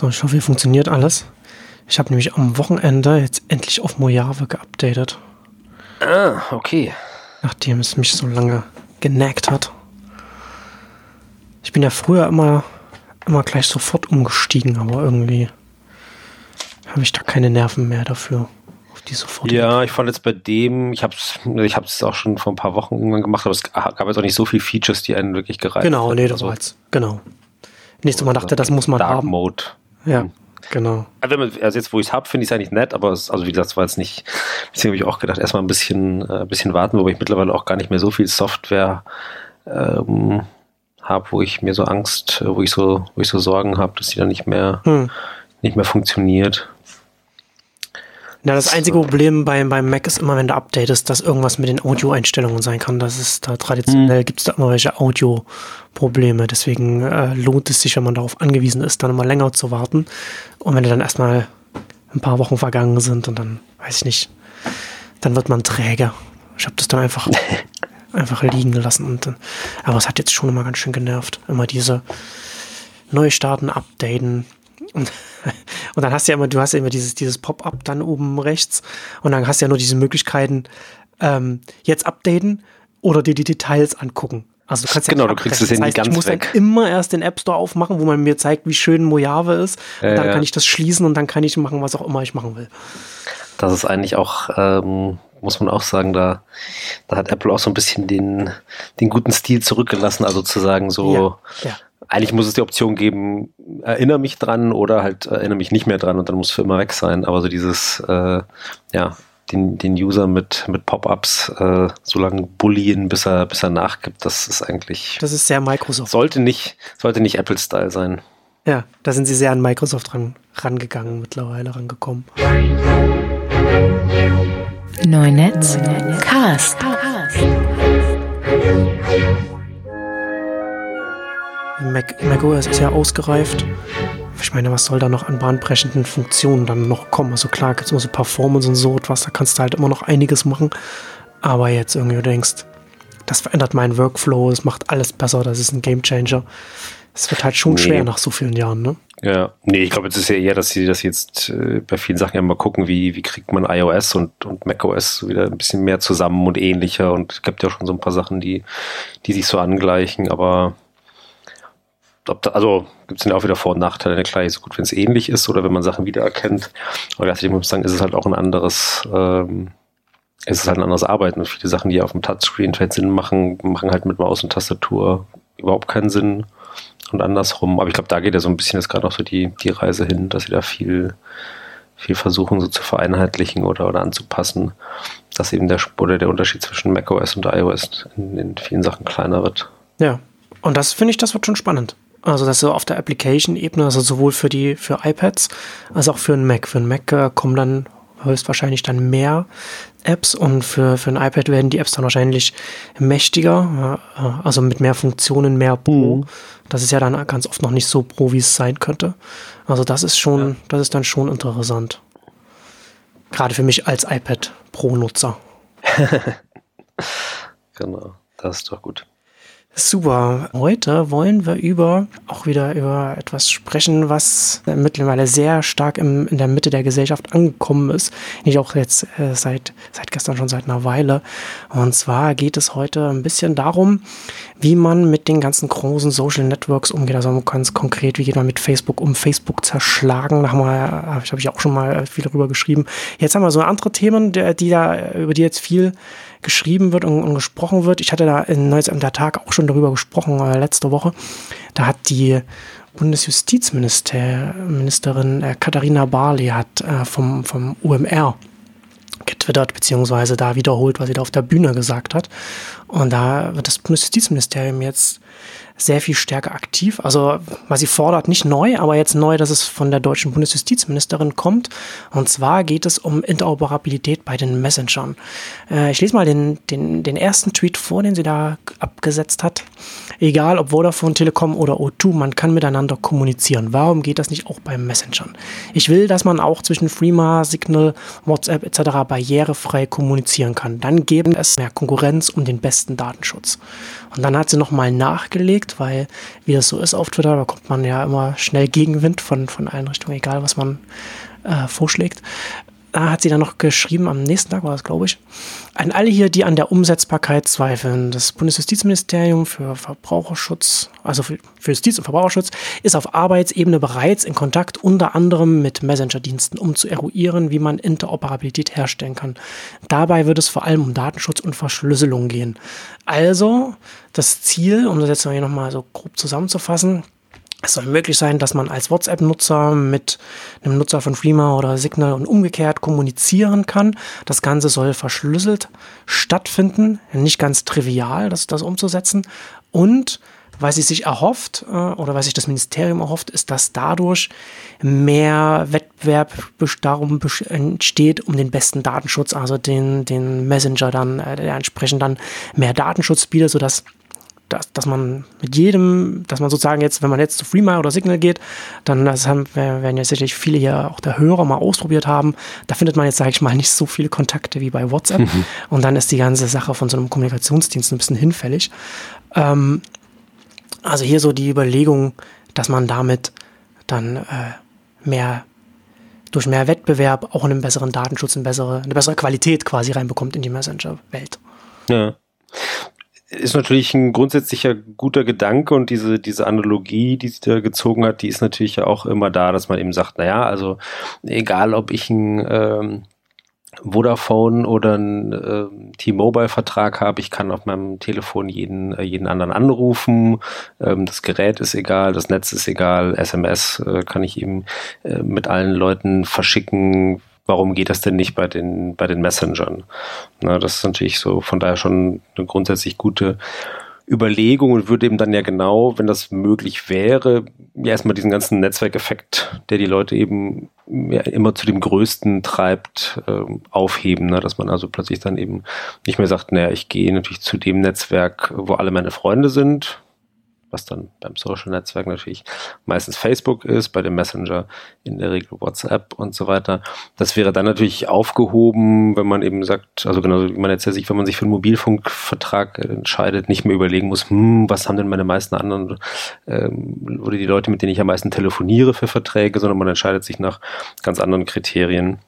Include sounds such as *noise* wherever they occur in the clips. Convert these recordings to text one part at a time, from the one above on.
So, ich hoffe, hier funktioniert alles. Ich habe nämlich am Wochenende jetzt endlich auf Mojave geupdatet. Ah, okay. Nachdem es mich so lange genagt hat. Ich bin ja früher immer, immer gleich sofort umgestiegen, aber irgendwie habe ich da keine Nerven mehr dafür. Auf die sofort. Ja, ich fand jetzt bei dem, ich habe es ich hab's auch schon vor ein paar Wochen irgendwann gemacht, aber es gab jetzt auch nicht so viele Features, die einen wirklich gereizt Genau, nee, das also, war jetzt, genau. Nicht so, man dachte, das muss man Dark haben. Mode. Ja, genau. Also, also jetzt, wo ich es habe, finde ich es eigentlich nett, aber es, also wie gesagt, es war jetzt nicht, deswegen habe ich auch gedacht, erstmal ein bisschen, äh, bisschen warten, wobei ich mittlerweile auch gar nicht mehr so viel Software ähm, habe, wo ich mir so Angst, wo ich so, wo ich so Sorgen habe, dass die dann nicht mehr, hm. nicht mehr funktioniert. Ja, das einzige Problem beim, beim Mac ist immer, wenn du updatest, dass irgendwas mit den Audio-Einstellungen sein kann. Das ist da traditionell, hm. gibt es da immer welche Audio-Probleme. Deswegen äh, lohnt es sich, wenn man darauf angewiesen ist, dann immer länger zu warten. Und wenn dann erstmal ein paar Wochen vergangen sind und dann, weiß ich nicht, dann wird man träge. Ich habe das dann einfach, *laughs* einfach liegen gelassen. Und dann, aber es hat jetzt schon immer ganz schön genervt. Immer diese Neustarten, Updaten. Und *laughs* Und dann hast du ja immer, du hast ja immer dieses, dieses Pop-up dann oben rechts und dann hast du ja nur diese Möglichkeiten, ähm, jetzt updaten oder dir die Details angucken. Also du kannst genau, ja du kriegst es ja heißt, ganz ich muss weg. dann immer erst den App Store aufmachen, wo man mir zeigt, wie schön Mojave ist. Ja, und dann ja. kann ich das schließen und dann kann ich machen, was auch immer ich machen will. Das ist eigentlich auch, ähm, muss man auch sagen, da, da hat Apple auch so ein bisschen den, den guten Stil zurückgelassen, also zu sagen, so, ja. Eigentlich muss es die Option geben, erinnere mich dran oder halt erinnere mich nicht mehr dran und dann muss für immer weg sein. Aber so dieses, äh, ja, den, den User mit, mit Pop-ups äh, so lange bullien, bis er, bis er nachgibt, das ist eigentlich, Das ist sehr Microsoft. sollte nicht, sollte nicht Apple-Style sein. Ja, da sind sie sehr an Microsoft ran, rangegangen, mittlerweile rangekommen. Neunetz Cast. Mac, macOS ist ja ausgereift. Ich meine, was soll da noch an bahnbrechenden Funktionen dann noch kommen? Also klar, gibt es immer so Performance und so etwas, da kannst du halt immer noch einiges machen. Aber jetzt irgendwie du denkst, das verändert meinen Workflow, es macht alles besser, das ist ein Gamechanger. Es wird halt schon Nee. schwer nach so vielen Jahren, ne? Ja, nee, ich glaube, jetzt ist ja eher, dass sie das jetzt äh, bei vielen Sachen ja mal gucken, wie, wie kriegt man iOS und, und macOS wieder ein bisschen mehr zusammen und ähnlicher und es gibt ja schon so ein paar Sachen, die, die sich so angleichen, aber da, also gibt es ja auch wieder Vor- und Nachteile, klar, ist gut, wenn es ähnlich ist oder wenn man Sachen wiedererkennt, aber gleichzeitig muss ich sagen, ist es halt auch ein anderes, ähm, ist es halt ein anderes Arbeiten viele Sachen, die auf dem Touchscreen vielleicht Sinn machen, machen halt mit Maus und Tastatur überhaupt keinen Sinn und andersrum. Aber ich glaube, da geht ja so ein bisschen jetzt gerade noch so die, die Reise hin, dass sie da viel, viel versuchen, so zu vereinheitlichen oder, oder anzupassen, dass eben der, oder der Unterschied zwischen macOS und iOS in, in vielen Sachen kleiner wird. Ja. Und das finde ich, das wird schon spannend. Also das so auf der Application-Ebene, also sowohl für die für iPads als auch für einen Mac. Für einen Mac äh, kommen dann höchstwahrscheinlich dann mehr Apps und für, für ein iPad werden die Apps dann wahrscheinlich mächtiger, äh, also mit mehr Funktionen, mehr Pro. Das ist ja dann ganz oft noch nicht so Pro, wie es sein könnte. Also das ist schon, Ja. das ist dann schon interessant. Gerade für mich als iPad Pro-Nutzer. *laughs* Genau, das ist doch gut. Super. Heute wollen wir über auch wieder über etwas sprechen, was mittlerweile sehr stark im, in der Mitte der Gesellschaft angekommen ist. Nicht auch jetzt äh, seit, seit gestern schon seit einer Weile. Und zwar geht es heute ein bisschen darum, wie man mit den ganzen großen Social Networks umgeht. Also ganz konkret, wie geht man mit Facebook um? Facebook zerschlagen. Da habe ich, hab ich auch schon mal viel darüber geschrieben. Jetzt haben wir so andere Themen, die, die da, über die jetzt viel geschrieben wird und, und gesprochen wird. Ich hatte da in Neues am Tag auch schon darüber gesprochen, äh, letzte Woche. Da hat die Bundesjustizministerin äh, Katharina Barley hat äh, vom, vom UMR getwittert, beziehungsweise da wiederholt, was sie da auf der Bühne gesagt hat. Und da wird das Bundesjustizministerium jetzt sehr viel stärker aktiv. Also, was sie fordert, nicht neu, aber jetzt neu, dass es von der deutschen Bundesjustizministerin kommt. Und zwar geht es um Interoperabilität bei den Messengern. Äh, ich lese mal den, den, den ersten Tweet vor, den sie da abgesetzt hat. Egal ob Vodafone, Telekom oder O2, man kann miteinander kommunizieren. Warum geht das nicht auch bei Messengern? Ich will, dass man auch zwischen Freema, Signal, WhatsApp etc. barrierefrei kommunizieren kann. Dann geben es mehr Konkurrenz um den besten Datenschutz. Und dann hat sie nochmal nachgelegt, weil wie das so ist auf Twitter, da kommt man ja immer schnell Gegenwind von, von allen Richtungen, egal was man äh, vorschlägt da hat sie dann noch geschrieben, am nächsten Tag war das, glaube ich, an alle hier, die an der Umsetzbarkeit zweifeln. Das Bundesjustizministerium für Verbraucherschutz, also für, für Justiz und Verbraucherschutz, ist auf Arbeitsebene bereits in Kontakt unter anderem mit Messenger-Diensten, um zu eruieren, wie man Interoperabilität herstellen kann. Dabei wird es vor allem um Datenschutz und Verschlüsselung gehen. Also das Ziel, um das jetzt hier nochmal so grob zusammenzufassen, es soll möglich sein, dass man als WhatsApp-Nutzer mit einem Nutzer von Freema oder Signal und umgekehrt kommunizieren kann. Das Ganze soll verschlüsselt stattfinden, nicht ganz trivial, das, das umzusetzen. Und was sie sich erhofft äh, oder was sich das Ministerium erhofft, ist, dass dadurch mehr Wettbewerb darum entsteht, um den besten Datenschutz, also den, den Messenger dann, äh, der entsprechend dann mehr Datenschutz bietet, sodass dass, dass man mit jedem, dass man sozusagen jetzt, wenn man jetzt zu Freema oder Signal geht, dann das haben, werden ja sicherlich viele hier auch der Hörer mal ausprobiert haben. Da findet man jetzt, sage ich mal, nicht so viele Kontakte wie bei WhatsApp. Mhm. Und dann ist die ganze Sache von so einem Kommunikationsdienst ein bisschen hinfällig. Ähm, also hier so die Überlegung, dass man damit dann äh, mehr durch mehr Wettbewerb auch einen besseren Datenschutz, eine bessere, eine bessere Qualität quasi reinbekommt in die Messenger-Welt. Ja ist natürlich ein grundsätzlicher guter Gedanke und diese, diese Analogie, die sie da gezogen hat, die ist natürlich ja auch immer da, dass man eben sagt, naja, also egal ob ich ein ähm, Vodafone oder ein äh, T-Mobile-Vertrag habe, ich kann auf meinem Telefon jeden, äh, jeden anderen anrufen, ähm, das Gerät ist egal, das Netz ist egal, SMS äh, kann ich eben äh, mit allen Leuten verschicken, warum geht das denn nicht bei den, bei den Messengern? Na, das ist natürlich so von daher schon eine grundsätzlich gute Überlegung und würde eben dann ja genau, wenn das möglich wäre, ja erstmal diesen ganzen Netzwerkeffekt, der die Leute eben ja, immer zu dem Größten treibt, äh, aufheben, ne? dass man also plötzlich dann eben nicht mehr sagt, naja, ich gehe natürlich zu dem Netzwerk, wo alle meine Freunde sind, was dann beim Social Netzwerk natürlich meistens Facebook ist, bei dem Messenger in der Regel WhatsApp und so weiter. Das wäre dann natürlich aufgehoben, wenn man eben sagt, also genauso wie man jetzt sich, wenn man sich für einen Mobilfunkvertrag entscheidet, nicht mehr überlegen muss, hm, was haben denn meine meisten anderen ähm, oder die Leute, mit denen ich am meisten telefoniere für Verträge, sondern man entscheidet sich nach ganz anderen Kriterien.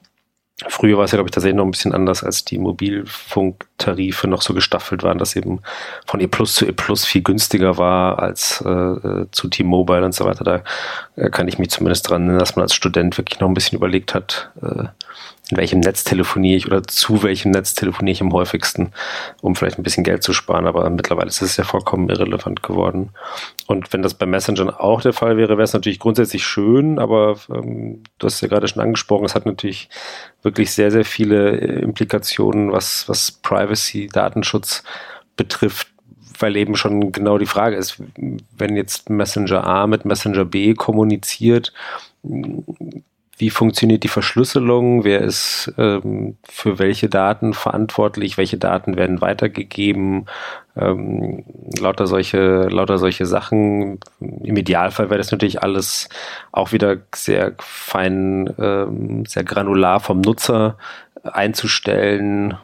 Früher war es ja, glaube ich, tatsächlich noch ein bisschen anders, als die Mobilfunktarife noch so gestaffelt waren, dass eben von E Plus zu E Plus viel günstiger war als äh, zu T-Mobile und so weiter. Da äh, kann ich mich zumindest dran erinnern, dass man als Student wirklich noch ein bisschen überlegt hat, äh, in welchem Netz telefoniere ich oder zu welchem Netz telefoniere ich am häufigsten, um vielleicht ein bisschen Geld zu sparen. Aber mittlerweile ist es ja vollkommen irrelevant geworden. Und wenn das bei Messengern auch der Fall wäre, wäre es natürlich grundsätzlich schön, aber ähm, du hast ja gerade schon angesprochen, es hat natürlich wirklich sehr, sehr viele äh, Implikationen, was, was Privacy, Datenschutz betrifft, weil eben schon genau die Frage ist, wenn jetzt Messenger A mit Messenger B kommuniziert, wie funktioniert die Verschlüsselung, wer ist ähm, für welche Daten verantwortlich, welche Daten werden weitergegeben, ähm, lauter solche, lauter solche Sachen. Im Idealfall wäre das natürlich alles auch wieder sehr fein, ähm, sehr granular vom Nutzer einzustellen.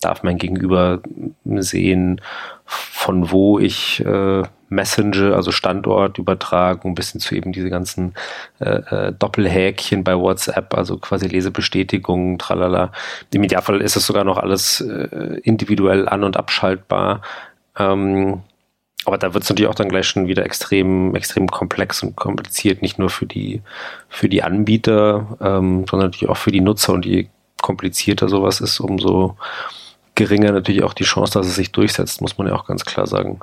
Darf mein Gegenüber sehen, von wo ich äh, Messenger, also Standortübertragung, bis hin zu eben diese ganzen äh, äh, Doppelhäkchen bei WhatsApp, also quasi Lesebestätigung, tralala. Im Idealfall ist es sogar noch alles äh, individuell an- und abschaltbar. Ähm, aber da wird es natürlich auch dann gleich schon wieder extrem, extrem komplex und kompliziert, nicht nur für die, für die Anbieter, ähm, sondern natürlich auch für die Nutzer. Und je komplizierter sowas ist, umso geringer natürlich auch die Chance, dass es sich durchsetzt, muss man ja auch ganz klar sagen.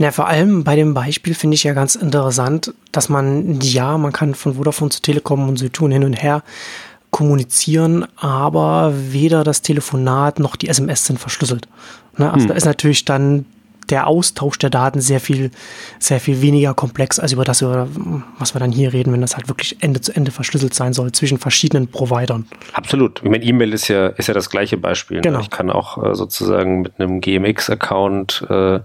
Na, vor allem bei dem Beispiel finde ich ja ganz interessant, dass man, ja, man kann von Vodafone zu Telekom und Südtun hin und her kommunizieren, aber weder das Telefonat noch die SMS sind verschlüsselt. Ne? Also hm. da ist natürlich dann der Austausch der Daten sehr viel, sehr viel weniger komplex als über das, was wir dann hier reden, wenn das halt wirklich Ende zu Ende verschlüsselt sein soll zwischen verschiedenen Providern. Absolut. Ich meine, E-Mail ist ja, ist ja das gleiche Beispiel. Ne? Genau. Ich kann auch äh, sozusagen mit einem GMX-Account äh,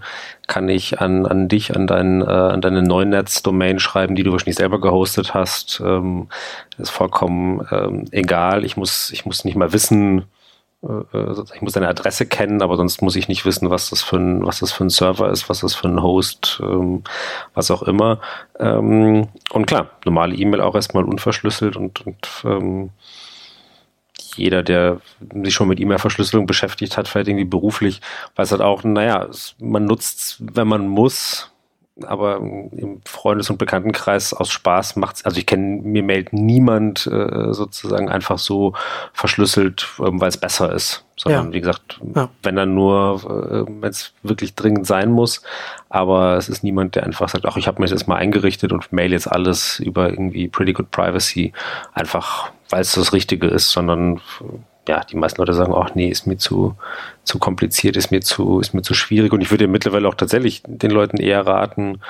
kann ich an, an dich, an, dein, äh, an deine Neunetz-Domain schreiben, die du wahrscheinlich selber gehostet hast. Ähm, ist vollkommen ähm, egal. Ich muss, ich muss nicht mal wissen, ich muss deine Adresse kennen, aber sonst muss ich nicht wissen, was das für ein, was das für ein Server ist, was das für ein Host, ähm, was auch immer. Ähm, und klar, normale E-Mail auch erstmal unverschlüsselt und, und ähm, jeder, der sich schon mit E-Mail-Verschlüsselung beschäftigt hat, vielleicht irgendwie beruflich, weiß halt auch, naja, man nutzt, wenn man muss, aber im Freundes- und Bekanntenkreis aus Spaß macht's, also ich kenne, mir meldet niemand äh, sozusagen einfach so verschlüsselt, ähm, weil es besser ist. Sondern Ja. wie gesagt, Ja. wenn dann nur, äh, wenn es wirklich dringend sein muss, aber es ist niemand, der einfach sagt, ach, ich habe mir das jetzt mal eingerichtet und mail jetzt alles über irgendwie Pretty Good Privacy, einfach weil es das Richtige ist, sondern ja, die meisten Leute sagen, ach nee, ist mir zu, zu kompliziert, ist mir zu, ist mir zu schwierig. Und ich würde mittlerweile auch tatsächlich den Leuten eher raten,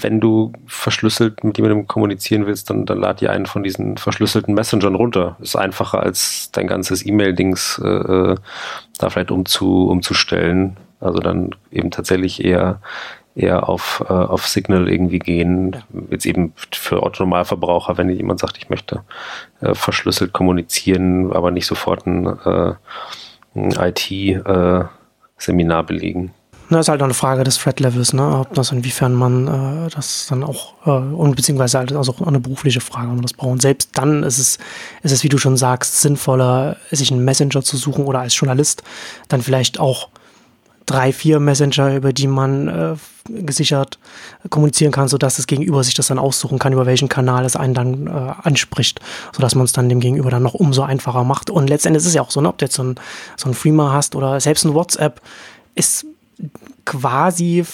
wenn du verschlüsselt mit jemandem kommunizieren willst, dann, dann lad dir einen von diesen verschlüsselten Messengern runter. Ist einfacher als dein ganzes E-Mail-Dings äh, äh, da vielleicht umzu, umzustellen. Also dann eben tatsächlich eher eher auf, äh, auf Signal irgendwie gehen. Jetzt eben für Otto-Normalverbraucher, wenn jemand sagt, ich möchte äh, verschlüsselt kommunizieren, aber nicht sofort ein, äh, IT-Seminar belegen. Na, ist halt auch eine Frage des Threat-Levels, ne? Ob das inwiefern man äh, das dann auch, äh, und beziehungsweise halt also auch eine berufliche Frage, ob man das braucht. Und selbst dann ist es, ist es, wie du schon sagst, sinnvoller, sich einen Messenger zu suchen oder als Journalist dann vielleicht auch drei, vier Messenger, über die man äh, gesichert kommunizieren kann, sodass das Gegenüber sich das dann aussuchen kann, über welchen Kanal es einen dann äh, anspricht, sodass man es dann dem Gegenüber dann noch umso einfacher macht. Und letztendlich ist es ja auch so, ne, ob du jetzt so ein, so ein Freema hast oder selbst ein WhatsApp, ist quasi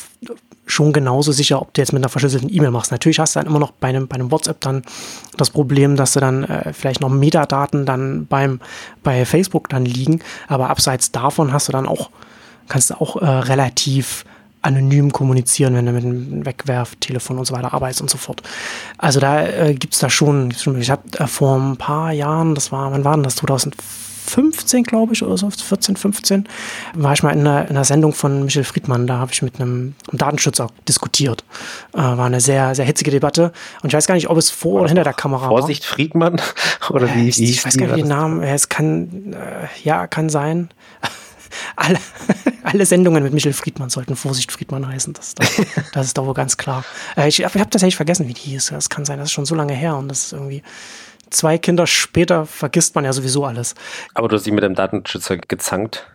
schon genauso sicher, ob du jetzt mit einer verschlüsselten E-Mail machst. Natürlich hast du dann immer noch bei einem, bei einem WhatsApp dann das Problem, dass du dann äh, vielleicht noch Metadaten dann beim, bei Facebook dann liegen, aber abseits davon hast du dann auch, kannst du auch äh, relativ anonym kommunizieren, wenn du mit einem Wegwerftelefon und so weiter arbeitest und so fort. Also da äh, gibt's da schon, ich habe äh, vor ein paar Jahren, das war, wann war denn das, 2015, glaube ich, oder so, 14, 15, war ich mal in einer, in einer Sendung von Michel Friedmann, da habe ich mit einem, einem Datenschützer diskutiert. Äh, war eine sehr, sehr hitzige Debatte und ich weiß gar nicht, ob es vor oder hinter der Kamera Vorsicht, Friedmann? *laughs* Oder war. wie, ich, ich weiß gar nicht, wie den Namen, äh, es kann, äh, ja, kann sein. Alle, *laughs* alle Sendungen mit Michel Friedmann sollten Vorsicht Friedmann heißen. Das, das, *laughs* das ist doch wohl ganz klar. Äh, ich habe hab tatsächlich vergessen, wie die hieß. Das kann sein, das ist schon so lange her und das ist irgendwie zwei Kinder später vergisst man ja sowieso alles. Aber du hast dich mit dem Datenschützer gezankt.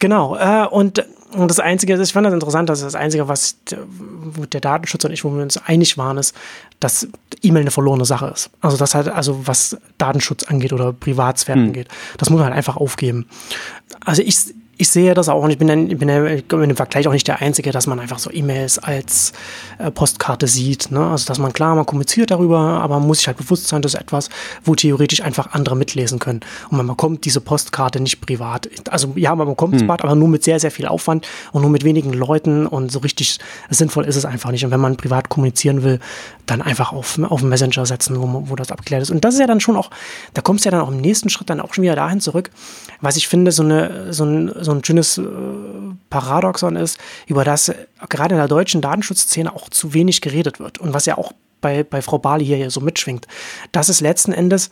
Genau, äh, und, und das Einzige, ich fand das interessant, dass das Einzige, was wo der Datenschützer und ich, wo wir uns einig waren, ist, dass E-Mail eine verlorene Sache ist. Also das halt, also was Datenschutz angeht oder Privatsphäre angeht, das muss man halt einfach aufgeben. Also ich, ich sehe das auch und ich bin, dann, ich bin in dem Vergleich auch nicht der Einzige, dass man einfach so E-Mails als äh, Postkarte sieht. Ne? Also dass man klar, man kommuniziert darüber, aber man muss sich halt bewusst sein, das ist etwas, wo theoretisch einfach andere mitlesen können. Und man bekommt diese Postkarte nicht privat. Also ja, man bekommt es privat, aber nur mit sehr, sehr viel Aufwand und nur mit wenigen Leuten und so richtig sinnvoll ist es einfach nicht. Und wenn man privat kommunizieren will, dann einfach auf, auf einen Messenger setzen, wo, man- wo das abgeklärt ist. Und das ist ja dann schon auch, da kommst du ja dann auch im nächsten Schritt dann auch schon wieder dahin zurück, was ich finde, so, eine, so, ein, so ein schönes äh, Paradoxon ist, über das gerade in der deutschen Datenschutzszene auch zu wenig geredet wird. Und was ja auch bei, bei Frau Bali hier so mitschwingt. Das ist letzten Endes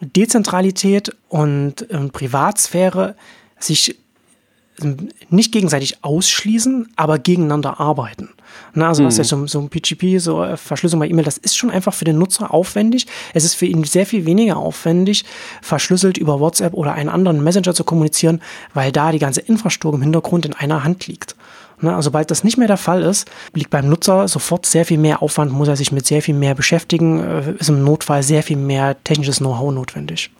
Dezentralität und ähm, Privatsphäre sich nicht gegenseitig ausschließen, aber gegeneinander arbeiten. Na, also was ja so, so ein PGP, so äh, Verschlüsselung bei E-Mail, das ist schon einfach für den Nutzer aufwendig. Es ist für ihn sehr viel weniger aufwendig, verschlüsselt über WhatsApp oder einen anderen Messenger zu kommunizieren, weil da die ganze Infrastruktur im Hintergrund in einer Hand liegt. Na, also sobald das nicht mehr der Fall ist, liegt beim Nutzer sofort sehr viel mehr Aufwand, muss er sich mit sehr viel mehr beschäftigen, äh, ist im Notfall sehr viel mehr technisches Know-how notwendig.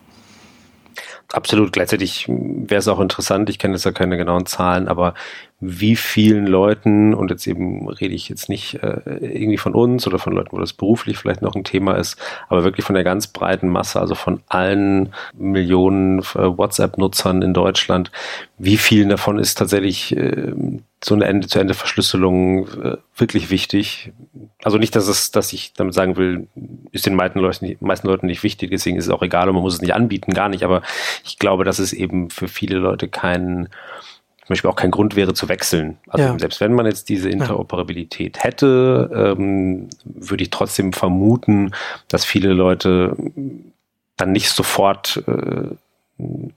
Absolut. Gleichzeitig wäre es auch interessant, ich kenne jetzt ja keine genauen Zahlen, aber wie vielen Leuten, und jetzt eben rede ich jetzt nicht äh, irgendwie von uns oder von Leuten, wo das beruflich vielleicht noch ein Thema ist, aber wirklich von der ganz breiten Masse, also von allen Millionen äh, WhatsApp-Nutzern in Deutschland, wie vielen davon ist tatsächlich äh, so eine Ende-zu-Ende-Verschlüsselung äh, wirklich wichtig? Also nicht, dass es, dass ich damit sagen will, ist den meisten Leuten, nicht, meisten Leuten nicht wichtig, deswegen ist es auch egal und man muss es nicht anbieten, gar nicht, aber ich glaube, dass es eben für viele Leute kein, zum Beispiel auch kein Grund wäre zu wechseln. Also Ja. selbst wenn man jetzt diese Interoperabilität hätte, ähm, würde ich trotzdem vermuten, dass viele Leute dann nicht sofort äh,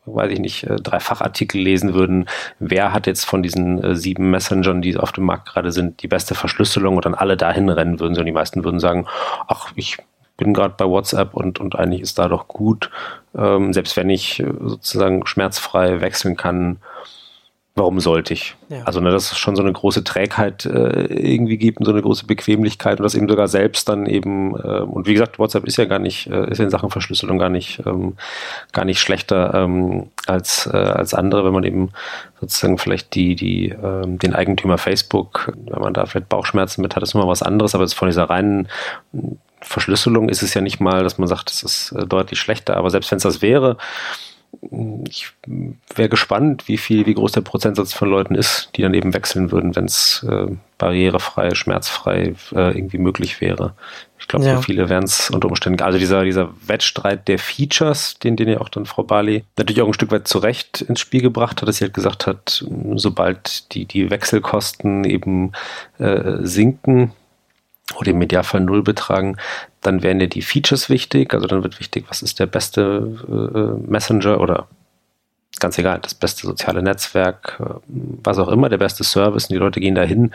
weiß ich nicht, äh, drei Fachartikel lesen würden, wer hat jetzt von diesen äh, sieben Messengern, die auf dem Markt gerade sind, die beste Verschlüsselung und dann alle dahin rennen würden, sondern die meisten würden sagen, ach, ich bin gerade bei WhatsApp und, und eigentlich ist da doch gut, ähm, selbst wenn ich äh, sozusagen schmerzfrei wechseln kann, warum sollte ich? Ja. Also, ne, dass es schon so eine große Trägheit äh, irgendwie gibt und so eine große Bequemlichkeit und das eben sogar selbst dann eben, äh, und wie gesagt, WhatsApp ist ja gar nicht, äh, ist in Sachen Verschlüsselung gar nicht, ähm, gar nicht schlechter ähm, als, äh, als andere, wenn man eben sozusagen vielleicht die, die, ähm, den Eigentümer Facebook, wenn man da vielleicht Bauchschmerzen mit hat, ist immer was anderes, aber jetzt von dieser reinen Verschlüsselung ist es ja nicht mal, dass man sagt, es ist äh, deutlich schlechter, aber selbst wenn es das wäre, ich wäre gespannt, wie viel, wie groß der Prozentsatz von Leuten ist, die dann eben wechseln würden, wenn es äh, barrierefrei, schmerzfrei äh, irgendwie möglich wäre. Ich glaube, ja. viele wären es unter Umständen, also dieser, dieser Wettstreit der Features, den, den ja auch dann Frau Bali natürlich auch ein Stück weit zurecht ins Spiel gebracht hat, dass sie halt gesagt hat, sobald die, die Wechselkosten eben äh, sinken, oder im Idealfall null betragen, dann werden ja die Features wichtig. Also dann wird wichtig, was ist der beste äh, Messenger oder ganz egal, das beste soziale Netzwerk, äh, was auch immer, der beste Service und die Leute gehen dahin.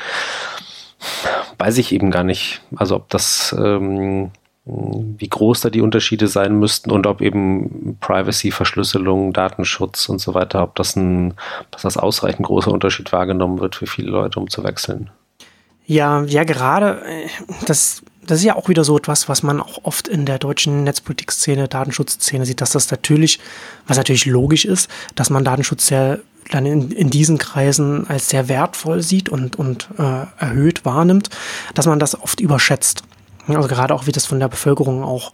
Weiß ich eben gar nicht. Also ob das, ähm, wie groß da die Unterschiede sein müssten und ob eben Privacy, Verschlüsselung, Datenschutz und so weiter, ob das ein, dass das ausreichend großer Unterschied wahrgenommen wird für viele Leute, um zu wechseln. Ja, ja, gerade äh, das, das ist ja auch wieder so etwas, was man auch oft in der deutschen Netzpolitik-Szene, Datenschutzszene sieht, dass das natürlich, was natürlich logisch ist, dass man Datenschutz sehr dann in, in diesen Kreisen als sehr wertvoll sieht und, und äh, erhöht wahrnimmt, dass man das oft überschätzt. Also gerade auch, wie das von der Bevölkerung auch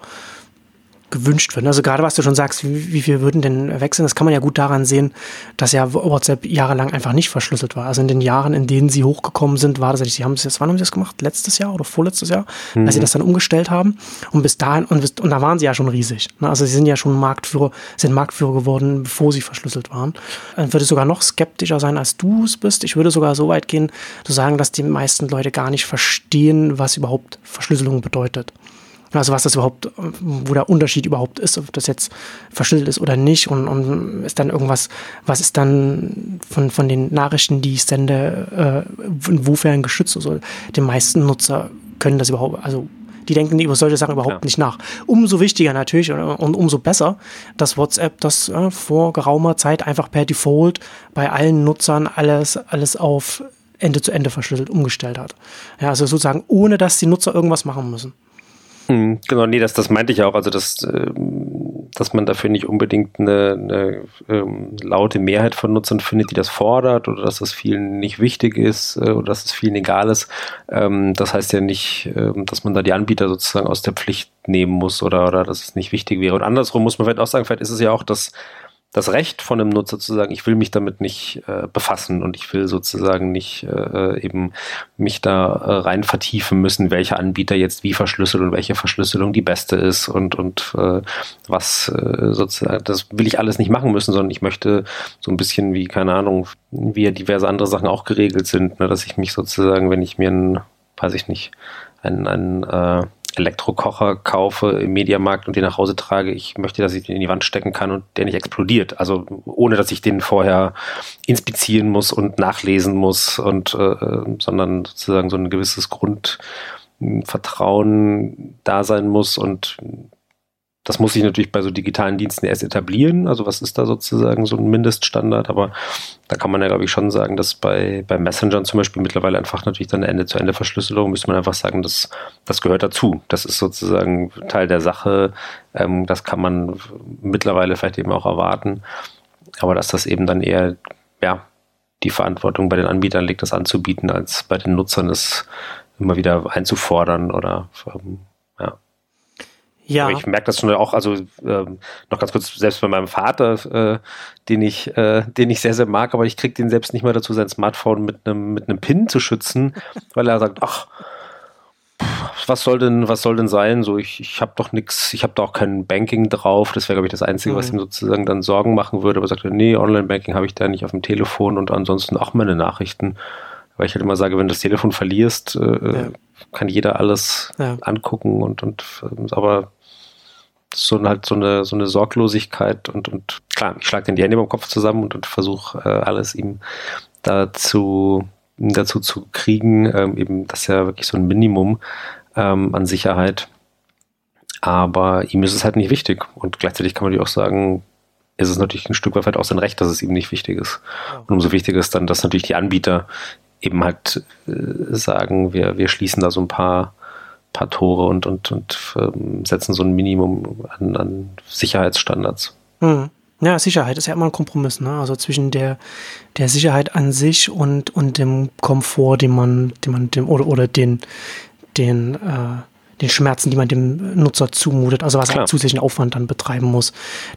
gewünscht wird. Also gerade was du schon sagst, wie, wie viel würden denn wechseln, das kann man ja gut daran sehen, dass ja WhatsApp jahrelang einfach nicht verschlüsselt war. Also in den Jahren, in denen sie hochgekommen sind, war das, sie haben es jetzt, wann haben sie das gemacht? Letztes Jahr oder vorletztes Jahr, mhm. als sie das dann umgestellt haben. Und bis dahin, und, bis, und da waren sie ja schon riesig. Ne? Also sie sind ja schon Marktführer, sind Marktführer geworden, bevor sie verschlüsselt waren. Dann würde sogar noch skeptischer sein, als du es bist. Ich würde sogar so weit gehen, zu sagen, dass die meisten Leute gar nicht verstehen, was überhaupt Verschlüsselung bedeutet. Also was das überhaupt, wo der Unterschied überhaupt ist, ob das jetzt verschlüsselt ist oder nicht und, und ist dann irgendwas, was ist dann von, von den Nachrichten, die ich sende, äh, inwiefern geschützt? Also die meisten Nutzer können das überhaupt, also die denken über solche Sachen überhaupt ja. nicht nach. Umso wichtiger natürlich und umso besser, dass WhatsApp das äh, vor geraumer Zeit einfach per Default bei allen Nutzern alles, alles auf Ende zu Ende verschlüsselt umgestellt hat. Ja, also sozusagen, ohne dass die Nutzer irgendwas machen müssen. Hm, genau, nee, das, das meinte ich auch. Also, dass, ähm, dass man dafür nicht unbedingt eine, eine ähm, laute Mehrheit von Nutzern findet, die das fordert oder dass das vielen nicht wichtig ist äh, oder dass es vielen egal ist. Ähm, das heißt ja nicht, ähm, dass man da die Anbieter sozusagen aus der Pflicht nehmen muss oder, oder dass es nicht wichtig wäre. Und andersrum muss man vielleicht auch sagen, vielleicht ist es ja auch das, das Recht von einem Nutzer zu sagen, ich will mich damit nicht äh, befassen und ich will sozusagen nicht äh, eben mich da äh, rein vertiefen müssen, welcher Anbieter jetzt wie verschlüsselt und welche Verschlüsselung die beste ist und, und äh, was äh, sozusagen, das will ich alles nicht machen müssen, sondern ich möchte so ein bisschen wie, keine Ahnung, wie ja diverse andere Sachen auch geregelt sind, ne, dass ich mich sozusagen, wenn ich mir ein, weiß ich nicht, ein, ein äh, Elektrokocher kaufe im Mediamarkt und den nach Hause trage, ich möchte, dass ich den in die Wand stecken kann und der nicht explodiert. Also ohne, dass ich den vorher inspizieren muss und nachlesen muss und äh, sondern sozusagen so ein gewisses Grundvertrauen da sein muss und das muss sich natürlich bei so digitalen Diensten erst etablieren. Also was ist da sozusagen so ein Mindeststandard? Aber da kann man ja, glaube ich, schon sagen, dass bei, bei Messengern zum Beispiel mittlerweile einfach natürlich dann eine Ende-zu-Ende-Verschlüsselung, müsste man einfach sagen, das, das gehört dazu. Das ist sozusagen Teil der Sache. Ähm, das kann man mittlerweile vielleicht eben auch erwarten. Aber dass das eben dann eher, ja, die Verantwortung bei den Anbietern liegt, das anzubieten, als bei den Nutzern es immer wieder einzufordern oder ähm, ja. Aber ich merke das schon auch, also ähm, noch ganz kurz, selbst bei meinem Vater, äh, den ich, äh, den ich sehr, sehr mag, aber ich kriege den selbst nicht mehr dazu, sein Smartphone mit einem mit einem Pin zu schützen, *laughs* weil er sagt, ach, was soll denn, was soll denn sein? So, ich, ich habe doch nichts, ich habe da auch kein Banking drauf. Das wäre, glaube ich, das Einzige, mhm. was ihm sozusagen dann Sorgen machen würde. Aber er sagt, nee, Online-Banking habe ich da nicht auf dem Telefon und ansonsten auch meine Nachrichten. Weil ich halt immer sage, wenn du das Telefon verlierst, äh, ja. kann jeder alles ja. angucken und, und aber so halt so eine, so eine Sorglosigkeit und, und klar, ich schlage dann die Hände beim Kopf zusammen und, und versuche äh, alles ihm dazu, dazu zu kriegen, ähm, eben das ist ja wirklich so ein Minimum ähm, an Sicherheit. Aber ihm ist es halt nicht wichtig. Und gleichzeitig kann man natürlich auch sagen, ist es natürlich ein Stück weit auch sein Recht, dass es ihm nicht wichtig ist. Und umso wichtiger ist dann, dass natürlich die Anbieter eben halt äh, sagen, wir, wir schließen da so ein paar, paar Tore und, und, und ähm, setzen so ein Minimum an, an Sicherheitsstandards. Mhm. Ja, Sicherheit ist ja immer ein Kompromiss, ne? Also zwischen der, der Sicherheit an sich und, und dem Komfort, den man, den man dem, oder, oder den, den, äh, den Schmerzen, die man dem Nutzer zumutet, also was er zusätzlichen Aufwand dann betreiben muss.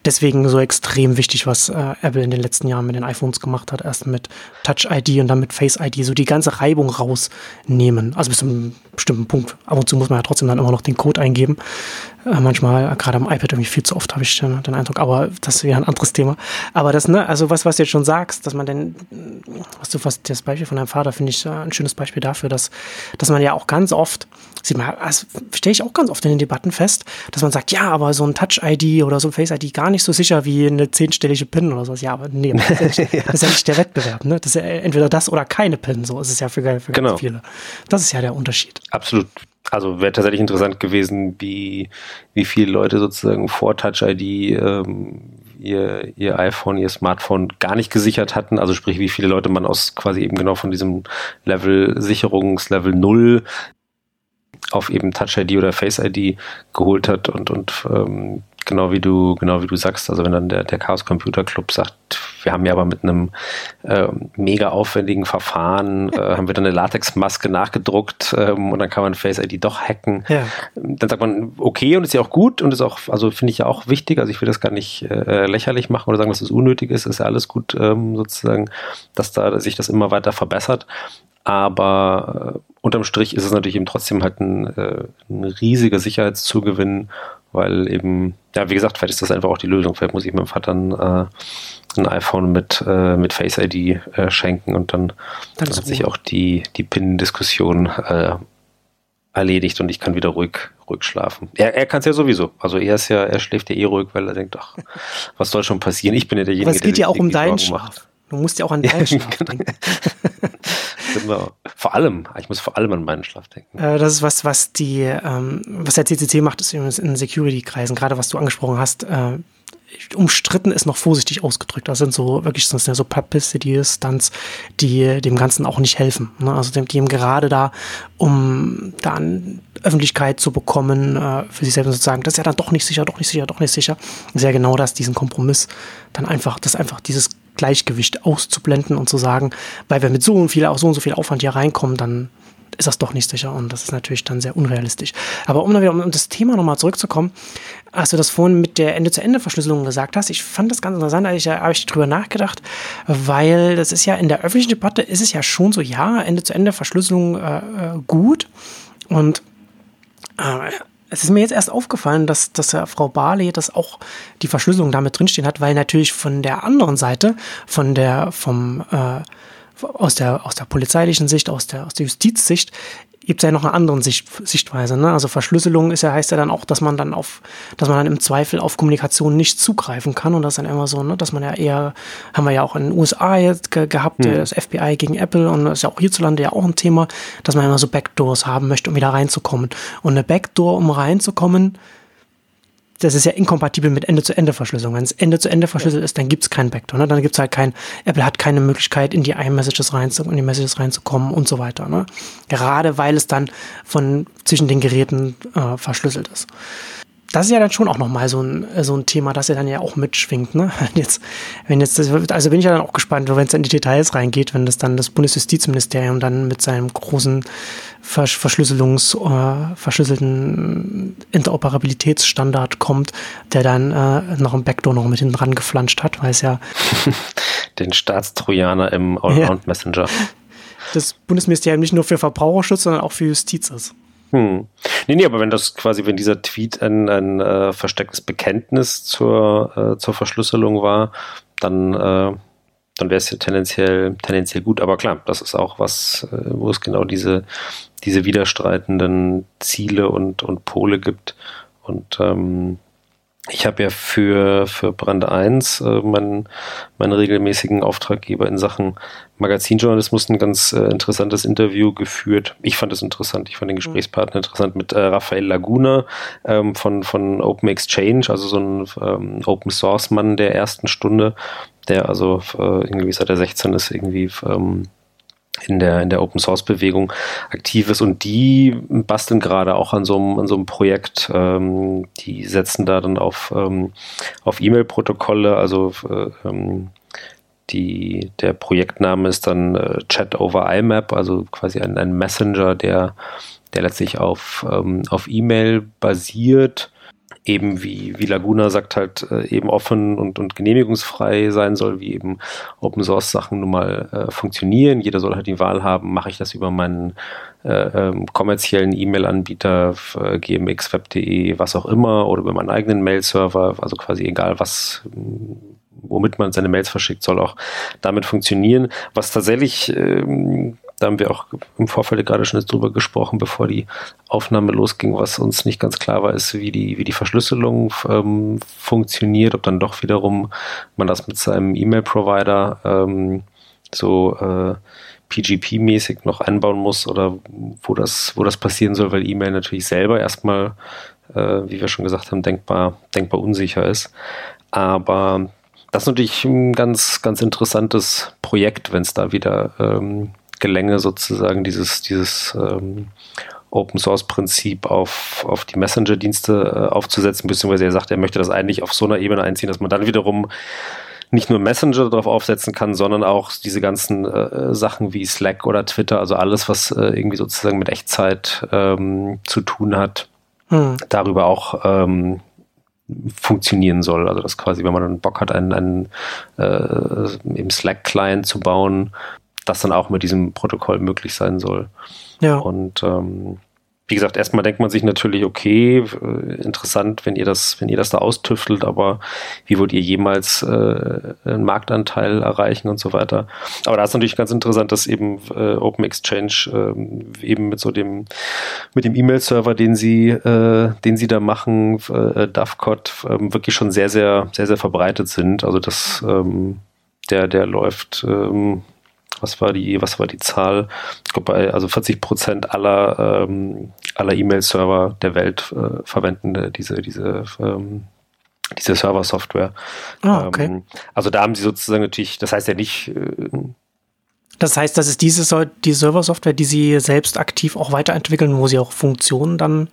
Deswegen so extrem wichtig, was äh, Apple in den letzten Jahren mit den iPhones gemacht hat, erst mit Touch ID und dann mit Face ID, so die ganze Reibung rausnehmen. Also bis zu einem bestimmten Punkt. Ab und zu muss man ja trotzdem dann immer noch den Code eingeben. Äh, manchmal, gerade am iPad irgendwie viel zu oft, habe ich den, den, Eindruck, aber das ist ja ein anderes Thema. Aber das, ne, also was, was du jetzt schon sagst, dass man denn, was du fast das Beispiel von deinem Vater, finde ich äh, ein schönes Beispiel dafür, dass, dass man ja auch ganz oft, sieht man, das stelle ich auch ganz oft in den Debatten fest, dass man sagt, ja, aber so ein Touch-ID oder so ein Face-ID gar nicht so sicher wie eine zehnstellige PIN oder sowas. Ja, aber nee, das ist ja nicht, *laughs* das ist ja nicht der Wettbewerb, ne? Das ist ja entweder das oder keine PIN, so ist es ja für, für genau. ganz viele. Das ist ja der Unterschied. Absolut also wäre tatsächlich interessant gewesen, wie, wie viele Leute sozusagen vor Touch ID ähm, ihr, ihr iPhone, ihr Smartphone gar nicht gesichert hatten. Also sprich, wie viele Leute man aus quasi eben genau von diesem Level Sicherungslevel 0 auf eben Touch ID oder Face ID geholt hat und, und ähm, genau wie du, genau wie du sagst, also wenn dann der, der Chaos Computer Club sagt, wir haben ja aber mit einem äh, mega aufwendigen Verfahren, äh, *laughs* haben wir dann eine Latexmaske nachgedruckt ähm, und dann kann man Face ID doch hacken. Ja. Dann sagt man, okay, und ist ja auch gut und ist auch, also finde ich ja auch wichtig, also ich will das gar nicht äh, lächerlich machen oder sagen, dass es unnötig ist, ist ja alles gut ähm, sozusagen, dass da sich das immer weiter verbessert. Aber äh, unterm Strich ist es natürlich eben trotzdem halt ein, äh, ein riesiger Sicherheitszugewinn weil eben, ja, wie gesagt, vielleicht ist das einfach auch die Lösung. Vielleicht muss ich meinem Vater ein, äh, ein iPhone mit, äh, mit Face ID äh, schenken und dann, dann hat sich auch die, die PIN-Diskussion äh, erledigt und ich kann wieder ruhig, ruhig schlafen. Er, er kann es ja sowieso. Also er ist ja, er schläft ja eh ruhig, weil er denkt, ach, was soll schon passieren? Ich bin ja derjenige, der. Aber es geht ja auch um deinen Schlaf. Macht. Du musst ja auch an *laughs* deinen Schlaf denken. *laughs* genau. Vor allem, ich muss vor allem an meinen Schlaf denken. Äh, das ist was, was die, ähm, was der CCC macht, ist in Security-Kreisen, gerade was du angesprochen hast, äh, umstritten ist noch vorsichtig ausgedrückt. Das sind so wirklich sind ja so Publicity-Stunts, die dem Ganzen auch nicht helfen. Ne? Also dem, dem gerade da, um dann Öffentlichkeit zu bekommen, äh, für sich selbst sozusagen, das ist ja dann doch nicht sicher, doch nicht sicher, doch nicht sicher. Sehr genau das, diesen Kompromiss, dann einfach, das einfach dieses Gleichgewicht auszublenden und zu sagen, weil wir mit so viel, auch so und so viel Aufwand hier reinkommen, dann ist das doch nicht sicher und das ist natürlich dann sehr unrealistisch. Aber um wieder um das Thema nochmal zurückzukommen, als du das vorhin mit der Ende-zu-Ende-Verschlüsselung gesagt hast, ich fand das ganz interessant, da habe ich drüber nachgedacht, weil das ist ja in der öffentlichen Debatte ist es ja schon so, ja, Ende-zu-Ende-Verschlüsselung äh, äh gut und äh, es ist mir jetzt erst aufgefallen, dass, dass Frau Barley das auch die Verschlüsselung damit drinstehen hat, weil natürlich von der anderen Seite, von der, vom, äh, aus der, aus der polizeilichen Sicht, aus der, aus der Justizsicht, gibt es ja noch eine andere Sicht, Sichtweise. Ne? Also Verschlüsselung ist ja, heißt ja dann auch, dass man dann auf, dass man dann im Zweifel auf Kommunikation nicht zugreifen kann. Und das ist dann immer so, ne, dass man ja eher, haben wir ja auch in den USA jetzt ge gehabt, mhm. das FBI gegen Apple und das ist ja auch hierzulande ja auch ein Thema, dass man immer so Backdoors haben möchte, um wieder reinzukommen. Und eine Backdoor, um reinzukommen, das ist ja inkompatibel mit Ende-zu-Ende-Verschlüsselung. Wenn es Ende-zu-Ende verschlüsselt ist, dann gibt es keinen Backdoor. Ne? Dann gibt es halt kein, Apple hat keine Möglichkeit, in die iMessages reinzukommen, in die Messages reinzukommen und so weiter. Ne? Gerade weil es dann von zwischen den Geräten äh, verschlüsselt ist das ist ja dann schon auch nochmal so ein, so ein Thema, das ja dann ja auch mitschwingt. Ne? *laughs* Jetzt, wenn jetzt, also bin ich ja dann auch gespannt, wenn es in die Details reingeht, wenn das dann das Bundesjustizministerium dann mit seinem großen Verschlüsselungs, äh, verschlüsselten Interoperabilitätsstandard kommt, der dann äh, noch ein Backdoor noch mit hinten dran geflanscht hat, weil es ja *laughs* den Staatstrojaner im Allround Messenger. Das Bundesministerium nicht nur für Verbraucherschutz, sondern auch für Justiz ist. Hm. Nee, nee, aber wenn das quasi, wenn dieser Tweet ein, ein äh, verstecktes Bekenntnis zur, äh, zur Verschlüsselung war, dann, äh, dann wäre es ja tendenziell, tendenziell gut. Aber klar, das ist auch was, äh, wo es genau diese, diese widerstreitenden Ziele und, und Pole gibt. Und ähm, ich habe ja für, für Brand 1 äh, meinen, meinen regelmäßigen Auftraggeber in Sachen Magazinjournalismus ein ganz äh, interessantes Interview geführt. Ich fand es interessant, ich fand den mhm. Gesprächspartner interessant mit äh, Raphael Laguna ähm, von, von Open Exchange, also so ein ähm, Open Source Mann der ersten Stunde, der also äh, irgendwie seit er 16 ist, irgendwie ähm, in der, in der Open Source Bewegung aktiv ist. Und die basteln gerade auch an so einem, an so einem Projekt. Ähm, die setzen da dann auf, ähm, auf E-Mail-Protokolle, also äh, ähm, die, der Projektname ist dann äh, Chat over IMAP, also quasi ein, ein Messenger, der, der letztlich auf, ähm, auf E-Mail basiert eben wie, wie Laguna sagt halt äh, eben offen und, und genehmigungsfrei sein soll, wie eben Open Source Sachen nun mal äh, funktionieren. Jeder soll halt die Wahl haben, mache ich das über meinen äh, ähm, kommerziellen E-Mail-Anbieter, äh, gmx, web.de, was auch immer, oder über meinen eigenen Mail-Server, also quasi egal was womit man seine Mails verschickt, soll auch damit funktionieren. Was tatsächlich ähm, da haben wir auch im Vorfeld gerade schon drüber gesprochen, bevor die Aufnahme losging, was uns nicht ganz klar war, ist, wie die, wie die Verschlüsselung ähm, funktioniert, ob dann doch wiederum man das mit seinem E-Mail-Provider ähm, so äh, PGP-mäßig noch einbauen muss oder wo das, wo das passieren soll, weil E-Mail natürlich selber erstmal, äh, wie wir schon gesagt haben, denkbar, denkbar unsicher ist. Aber das ist natürlich ein ganz, ganz interessantes Projekt, wenn es da wieder ähm, Gelänge sozusagen dieses, dieses ähm, Open Source Prinzip auf, auf die Messenger-Dienste äh, aufzusetzen, beziehungsweise er sagt, er möchte das eigentlich auf so einer Ebene einziehen, dass man dann wiederum nicht nur Messenger darauf aufsetzen kann, sondern auch diese ganzen äh, Sachen wie Slack oder Twitter, also alles, was äh, irgendwie sozusagen mit Echtzeit ähm, zu tun hat, hm. darüber auch ähm, funktionieren soll. Also dass quasi, wenn man dann Bock hat, einen, einen äh, im Slack-Client zu bauen, das dann auch mit diesem Protokoll möglich sein soll. Ja. Und ähm, wie gesagt, erstmal denkt man sich natürlich, okay, äh, interessant, wenn ihr das, wenn ihr das da austüftelt, aber wie wollt ihr jemals äh, einen Marktanteil erreichen und so weiter. Aber da ist natürlich ganz interessant, dass eben äh, Open Exchange äh, eben mit so dem, mit dem E-Mail-Server, den sie, äh, den sie da machen, äh, DAFCOT, äh, wirklich schon sehr, sehr, sehr, sehr verbreitet sind. Also das, ähm, der, der läuft, ähm, was war die, was war die Zahl? Ich glaube, also 40 Prozent aller, ähm, aller E-Mail-Server der Welt äh, verwenden diese, diese, ähm, diese Server-Software. Ah, okay. Ähm, also da haben sie sozusagen natürlich, das heißt ja nicht, äh, das heißt, das ist diese, die Server-Software, die sie selbst aktiv auch weiterentwickeln, wo sie auch Funktionen dann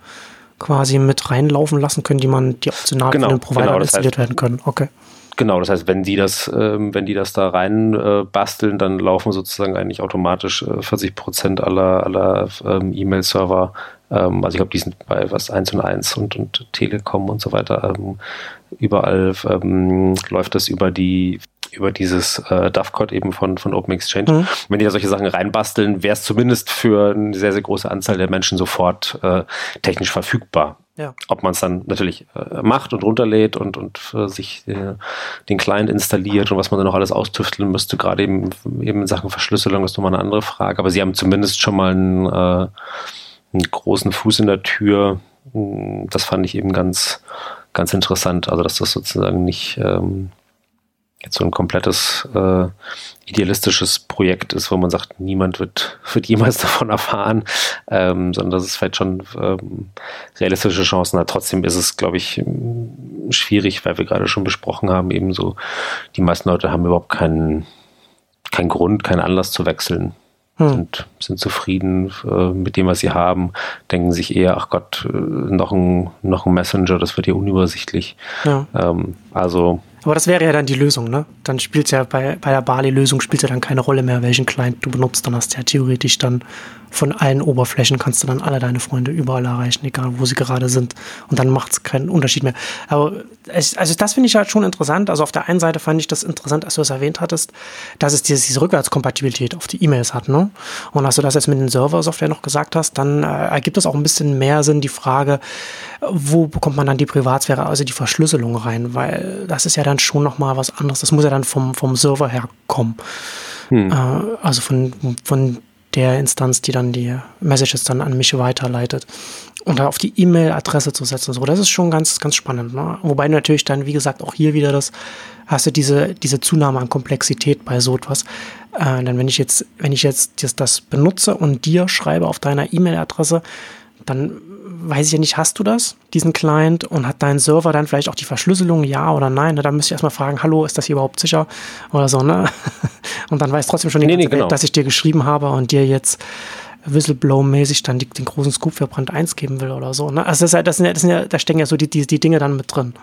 quasi mit reinlaufen lassen können, die man, die optional genau, von den Provider genau, installiert heißt, werden können. Okay. Genau, das heißt, wenn die das, ähm, wenn die das da rein äh, basteln, dann laufen sozusagen eigentlich automatisch äh, 40 Prozent aller, aller ähm, E-Mail-Server. Ähm, also ich glaube, die sind bei was 1 und 1 und, und Telekom und so weiter. Ähm, überall ähm, läuft das über die über dieses äh, DAF-Code eben von, von Open Exchange. Mhm. Wenn die da solche Sachen reinbasteln, wäre es zumindest für eine sehr, sehr große Anzahl der Menschen sofort äh, technisch verfügbar. Ja. Ob man es dann natürlich äh, macht und runterlädt und, und äh, sich äh, den Client installiert und was man dann noch alles austüfteln müsste, gerade eben, eben in Sachen Verschlüsselung ist nochmal eine andere Frage. Aber sie haben zumindest schon mal einen, äh, einen großen Fuß in der Tür. Hm, das fand ich eben ganz, ganz interessant. Also, dass das sozusagen nicht ähm, jetzt so ein komplettes äh, idealistisches Projekt ist, wo man sagt, niemand wird, *laughs* wird jemals davon erfahren, ähm, sondern dass es vielleicht schon ähm, realistische Chancen hat. Trotzdem ist es, glaube ich, schwierig, weil wir gerade schon besprochen haben, eben so, die meisten Leute haben überhaupt keinen, keinen Grund, keinen Anlass zu wechseln. Hm. Sind, sind zufrieden äh, mit dem, was sie haben, denken sich eher, ach Gott, äh, noch ein, noch ein Messenger, das wird ja unübersichtlich. Ja. Ähm, also aber das wäre ja dann die Lösung, ne? Dann spielt es ja bei, bei der Bali-Lösung spielt ja dann keine Rolle mehr, welchen Client du benutzt. Dann hast du ja theoretisch dann von allen Oberflächen kannst du dann alle deine Freunde überall erreichen, egal wo sie gerade sind. Und dann macht es keinen Unterschied mehr. Aber es, also das finde ich halt schon interessant. Also auf der einen Seite fand ich das interessant, als du es erwähnt hattest, dass es diese, diese Rückwärtskompatibilität auf die E-Mails hat. Ne? Und als du das jetzt mit den Server-Software noch gesagt hast, dann äh, ergibt es auch ein bisschen mehr Sinn, die Frage, wo bekommt man dann die Privatsphäre, also die Verschlüsselung rein? Weil das ist ja dann schon nochmal was anderes. Das muss ja dann vom, vom Server herkommen. Hm. Äh, also von, von der Instanz, die dann die Messages dann an mich weiterleitet. und auf die E-Mail-Adresse zu setzen. So, das ist schon ganz, ganz spannend. Ne? Wobei natürlich dann, wie gesagt, auch hier wieder das, hast du diese, diese Zunahme an Komplexität bei so etwas. Äh, denn wenn ich jetzt, wenn ich jetzt das, das benutze und dir schreibe auf deiner E-Mail-Adresse, dann weiß ich ja nicht, hast du das, diesen Client, und hat dein Server dann vielleicht auch die Verschlüsselung, ja oder nein? Ne? Da müsste ich erstmal fragen, hallo, ist das hier überhaupt sicher? Oder so, ne? *laughs* Und dann weiß trotzdem schon nee, nee, genau. Welt, dass ich dir geschrieben habe und dir jetzt Whistleblow-mäßig dann die, den großen Scoop für Brand 1 geben will oder so. Ne? Also das, das, sind ja, das sind ja, da stecken ja so die, die, die Dinge dann mit drin.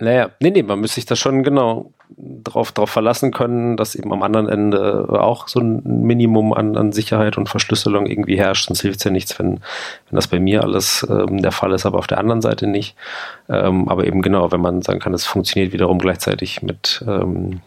Naja, nee, nee, man müsste sich da schon genau drauf, drauf verlassen können, dass eben am anderen Ende auch so ein Minimum an, an Sicherheit und Verschlüsselung irgendwie herrscht. Sonst hilft es ja nichts, wenn, wenn das bei mir alles ähm, der Fall ist, aber auf der anderen Seite nicht. Ähm, aber eben genau, wenn man sagen kann, es funktioniert wiederum gleichzeitig mit, ähm,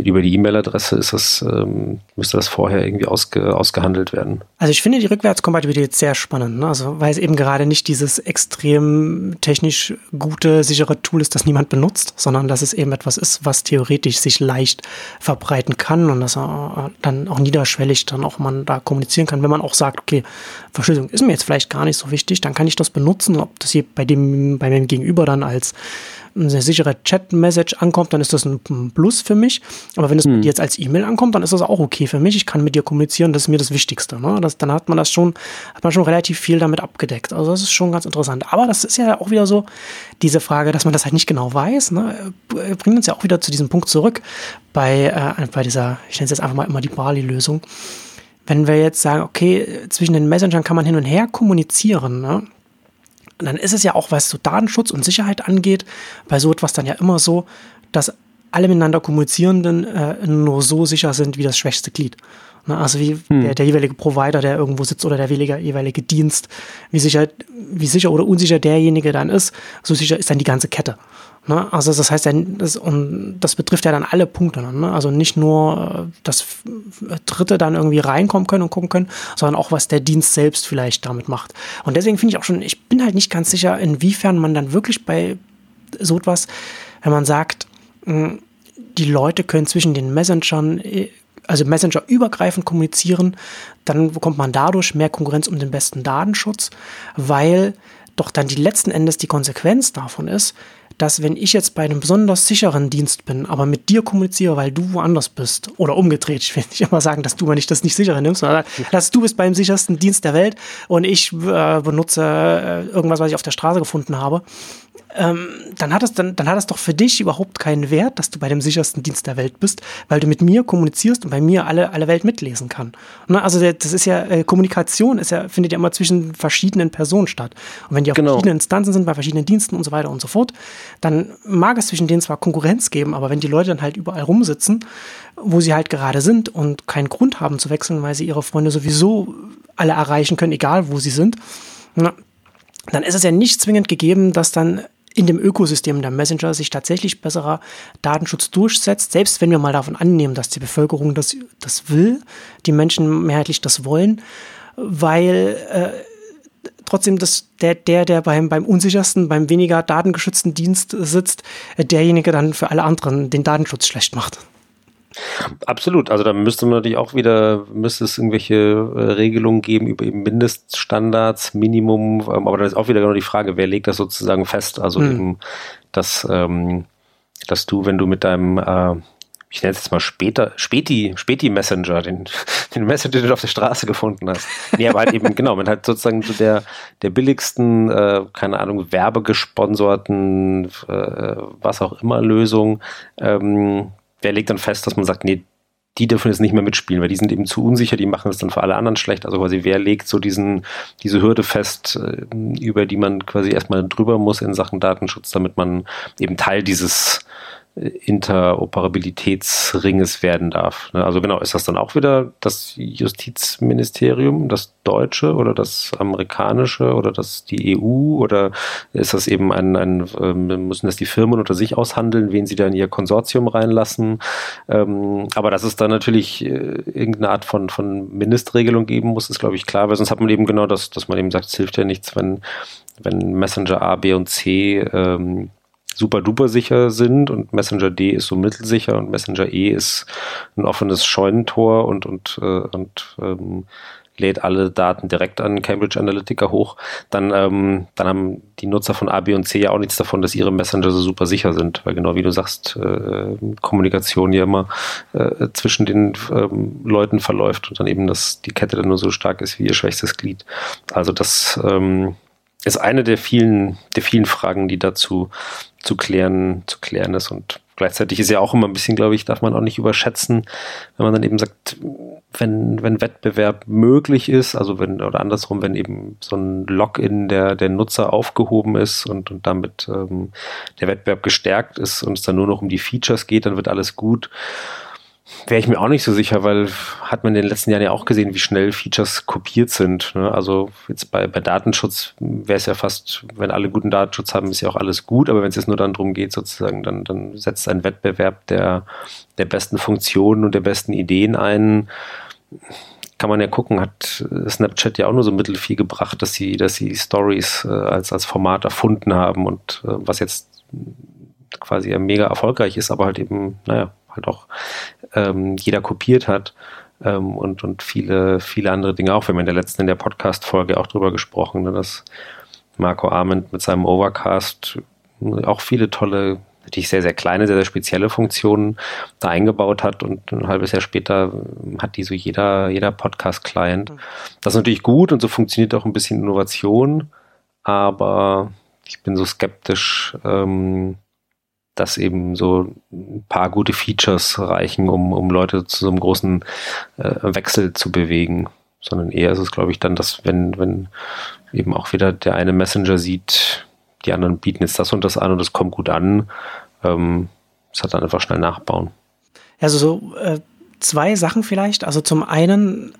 über die E-Mail-Adresse ist das, ähm, müsste das vorher irgendwie ausge, ausgehandelt werden. Also ich finde die Rückwärtskompatibilität sehr spannend, ne? also weil es eben gerade nicht dieses extrem technisch gute, sichere Tool ist, das niemand benutzt, sondern dass es eben etwas ist, was theoretisch sich leicht verbreiten kann und dass er dann auch niederschwellig dann auch man da kommunizieren kann, wenn man auch sagt, okay, Verschlüsselung ist mir jetzt vielleicht gar nicht so wichtig, dann kann ich das benutzen, ob das hier bei dem, bei meinem Gegenüber dann als eine sichere Chat-Message ankommt, dann ist das ein Plus für mich. Aber wenn es hm. jetzt als E-Mail ankommt, dann ist das auch okay für mich. Ich kann mit dir kommunizieren, das ist mir das Wichtigste. Ne? Das, dann hat man das schon, hat man schon relativ viel damit abgedeckt. Also das ist schon ganz interessant. Aber das ist ja auch wieder so diese Frage, dass man das halt nicht genau weiß. Ne? Bringt uns ja auch wieder zu diesem Punkt zurück bei, äh, bei dieser, ich nenne es jetzt einfach mal immer die Barley-Lösung. Wenn wir jetzt sagen, okay, zwischen den Messengern kann man hin und her kommunizieren, ne? Und dann ist es ja auch, was so Datenschutz und Sicherheit angeht, bei so etwas dann ja immer so, dass alle miteinander Kommunizierenden äh, nur so sicher sind wie das schwächste Glied. Ne, also wie hm. der, der, jeweilige Provider, der irgendwo sitzt oder der jeweilige, jeweilige Dienst, wie sicher, wie sicher oder unsicher derjenige dann ist, so sicher ist dann die ganze Kette. Ne? Also das heißt, das, und das betrifft ja dann alle Punkte. Ne? Also nicht nur, äh, dass Dritte dann irgendwie reinkommen können und gucken können, sondern auch, was der Dienst selbst vielleicht damit macht. Und deswegen finde ich auch schon, ich bin halt nicht ganz sicher, inwiefern man dann wirklich bei so etwas, wenn man sagt, hm, die Leute können zwischen den Messengern äh, also Messenger übergreifend kommunizieren, dann bekommt man dadurch mehr Konkurrenz um den besten Datenschutz, weil doch dann die letzten Endes die Konsequenz davon ist, dass wenn ich jetzt bei einem besonders sicheren Dienst bin, aber mit dir kommuniziere, weil du woanders bist, oder umgedreht, ich will nicht immer sagen, dass du mal nicht das nicht sichere nimmst, sondern dass du bist beim sichersten Dienst der Welt und ich äh, benutze äh, irgendwas, was ich auf der Straße gefunden habe, ähm, dann, hat es, dann, dann hat es doch für dich überhaupt keinen Wert, dass du bei dem sichersten Dienst der Welt bist, weil du mit mir kommunizierst und bei mir alle, alle Welt mitlesen kann. Ne? Also das ist ja, äh, Kommunikation ist ja, findet ja immer zwischen verschiedenen Personen statt. Und wenn die auf genau. verschiedenen Instanzen sind, bei verschiedenen Diensten und so weiter und so fort, dann mag es zwischen denen zwar Konkurrenz geben, aber wenn die Leute dann halt überall rumsitzen, wo sie halt gerade sind und keinen Grund haben zu wechseln, weil sie ihre Freunde sowieso alle erreichen können, egal wo sie sind, na, dann ist es ja nicht zwingend gegeben, dass dann in dem Ökosystem der Messenger sich tatsächlich besserer Datenschutz durchsetzt, selbst wenn wir mal davon annehmen, dass die Bevölkerung das, das will, die Menschen mehrheitlich das wollen, weil äh, trotzdem das, der, der, der beim, beim unsichersten, beim weniger datengeschützten Dienst sitzt, äh, derjenige dann für alle anderen den Datenschutz schlecht macht. Absolut. Also da müsste man natürlich auch wieder, müsste es irgendwelche äh, Regelungen geben über eben Mindeststandards, Minimum, ähm, aber dann ist auch wieder genau die Frage, wer legt das sozusagen fest? Also mhm. eben, dass, ähm, dass du, wenn du mit deinem äh, ich nenne es jetzt mal später, Späti, Späti-Messenger, den, *laughs* den Messenger, den du auf der Straße gefunden hast. Nee, aber halt eben, *laughs* genau, man hat sozusagen so der, der billigsten, äh, keine Ahnung, werbegesponsorten, äh, was auch immer Lösung, ähm, wer legt dann fest, dass man sagt, nee, die dürfen jetzt nicht mehr mitspielen, weil die sind eben zu unsicher, die machen es dann für alle anderen schlecht. Also quasi, wer legt so diesen, diese Hürde fest, äh, über die man quasi erstmal drüber muss in Sachen Datenschutz, damit man eben Teil dieses Interoperabilitätsringes werden darf. Ne? Also genau, ist das dann auch wieder das Justizministerium, das deutsche oder das amerikanische oder das die EU oder ist das eben ein, ein ähm, müssen das die Firmen unter sich aushandeln, wen sie da in ihr Konsortium reinlassen? Ähm, aber dass es da natürlich äh, irgendeine Art von, von Mindestregelung geben muss, ist glaube ich klar, weil sonst hat man eben genau das, dass man eben sagt, es hilft ja nichts, wenn, wenn Messenger A, B und C ähm, super duper sicher sind und Messenger D ist so mittelsicher und Messenger E ist ein offenes Scheunentor und, und, äh, und ähm, lädt alle Daten direkt an Cambridge Analytica hoch, dann, ähm, dann haben die Nutzer von A, B und C ja auch nichts davon, dass ihre Messenger so super sicher sind, weil genau wie du sagst, äh, Kommunikation ja immer äh, zwischen den ähm, Leuten verläuft und dann eben, dass die Kette dann nur so stark ist wie ihr schwächstes Glied. Also das ähm, ist eine der vielen, der vielen Fragen, die dazu zu klären, zu klären ist. Und Gleichzeitig ist ja auch immer ein bisschen, glaube ich, darf man auch nicht überschätzen, wenn man dann eben sagt, wenn, wenn Wettbewerb möglich ist, also wenn, oder andersrum, wenn eben so ein Login der, der Nutzer aufgehoben ist und, und damit ähm, der Wettbewerb gestärkt ist und es dann nur noch um die Features geht, dann wird alles gut wäre ich mir auch nicht so sicher, weil hat man in den letzten Jahren ja auch gesehen, wie schnell Features kopiert sind. Ne? Also jetzt bei, bei Datenschutz wäre es ja fast, wenn alle guten Datenschutz haben, ist ja auch alles gut, aber wenn es jetzt nur dann darum geht, sozusagen, dann, dann setzt ein Wettbewerb der, der besten Funktionen und der besten Ideen ein. Kann man ja gucken, hat Snapchat ja auch nur so mittelfiel gebracht, dass sie, dass sie Stories äh, als, als Format erfunden haben und äh, was jetzt quasi ja mega erfolgreich ist, aber halt eben, naja, halt auch ähm, jeder kopiert hat ähm, und, und viele, viele andere Dinge auch. Wir haben in der letzten, in der Podcast-Folge auch drüber gesprochen, ne, dass Marco Arment mit seinem Overcast auch viele tolle, natürlich sehr, sehr kleine, sehr, sehr spezielle Funktionen da eingebaut hat und ein halbes Jahr später hat die so jeder, jeder Podcast-Client. Mhm. Das ist natürlich gut und so funktioniert auch ein bisschen Innovation, aber ich bin so skeptisch, ähm, dass eben so ein paar gute Features reichen, um, um Leute zu so einem großen äh, Wechsel zu bewegen. Sondern eher ist es, glaube ich, dann, dass wenn, wenn eben auch wieder der eine Messenger sieht, die anderen bieten jetzt das und das an und es kommt gut an, ähm, das hat dann einfach schnell nachbauen. Also so äh, zwei Sachen vielleicht. Also zum einen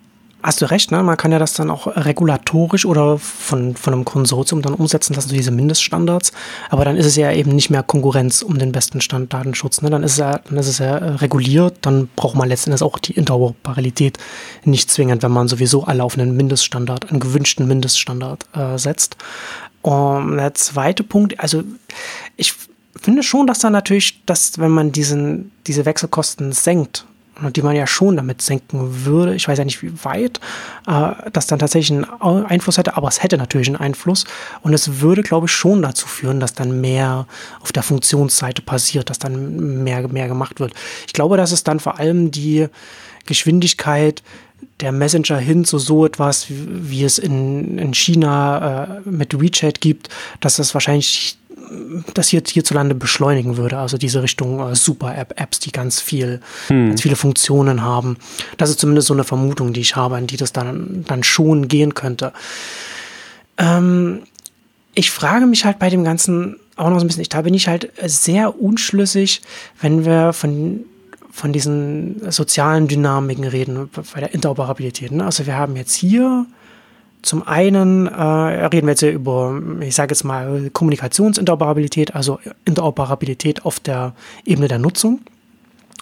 Hast du recht, ne? Man kann ja das dann auch regulatorisch oder von, von einem Konsortium dann umsetzen lassen, so diese Mindeststandards. Aber dann ist es ja eben nicht mehr Konkurrenz um den besten Stand Datenschutz. Ne? Dann, ist es ja, dann ist es ja reguliert, dann braucht man letztendlich auch die Interoperabilität nicht zwingend, wenn man sowieso alle auf einen Mindeststandard, einen gewünschten Mindeststandard äh, setzt. Und der zweite Punkt, also ich finde schon, dass da natürlich, dass wenn man diesen, diese Wechselkosten senkt, die man ja schon damit senken würde. Ich weiß ja nicht, wie weit äh, das dann tatsächlich einen Einfluss hätte, aber es hätte natürlich einen Einfluss. Und es würde, glaube ich, schon dazu führen, dass dann mehr auf der Funktionsseite passiert, dass dann mehr, mehr gemacht wird. Ich glaube, dass es dann vor allem die Geschwindigkeit der Messenger hin zu so etwas, wie, wie es in, in China äh, mit WeChat gibt, dass das wahrscheinlich das hier hierzulande beschleunigen würde. Also diese Richtung äh, Super-App-Apps, die ganz viel, hm. ganz viele Funktionen haben. Das ist zumindest so eine Vermutung, die ich habe, an die das dann, dann schon gehen könnte. Ähm, ich frage mich halt bei dem Ganzen auch noch so ein bisschen, da bin ich halt sehr unschlüssig, wenn wir von von diesen sozialen Dynamiken reden, bei der Interoperabilität. Ne? Also wir haben jetzt hier zum einen äh, reden wir jetzt hier über, ich sage jetzt mal, Kommunikationsinteroperabilität, also Interoperabilität auf der Ebene der Nutzung.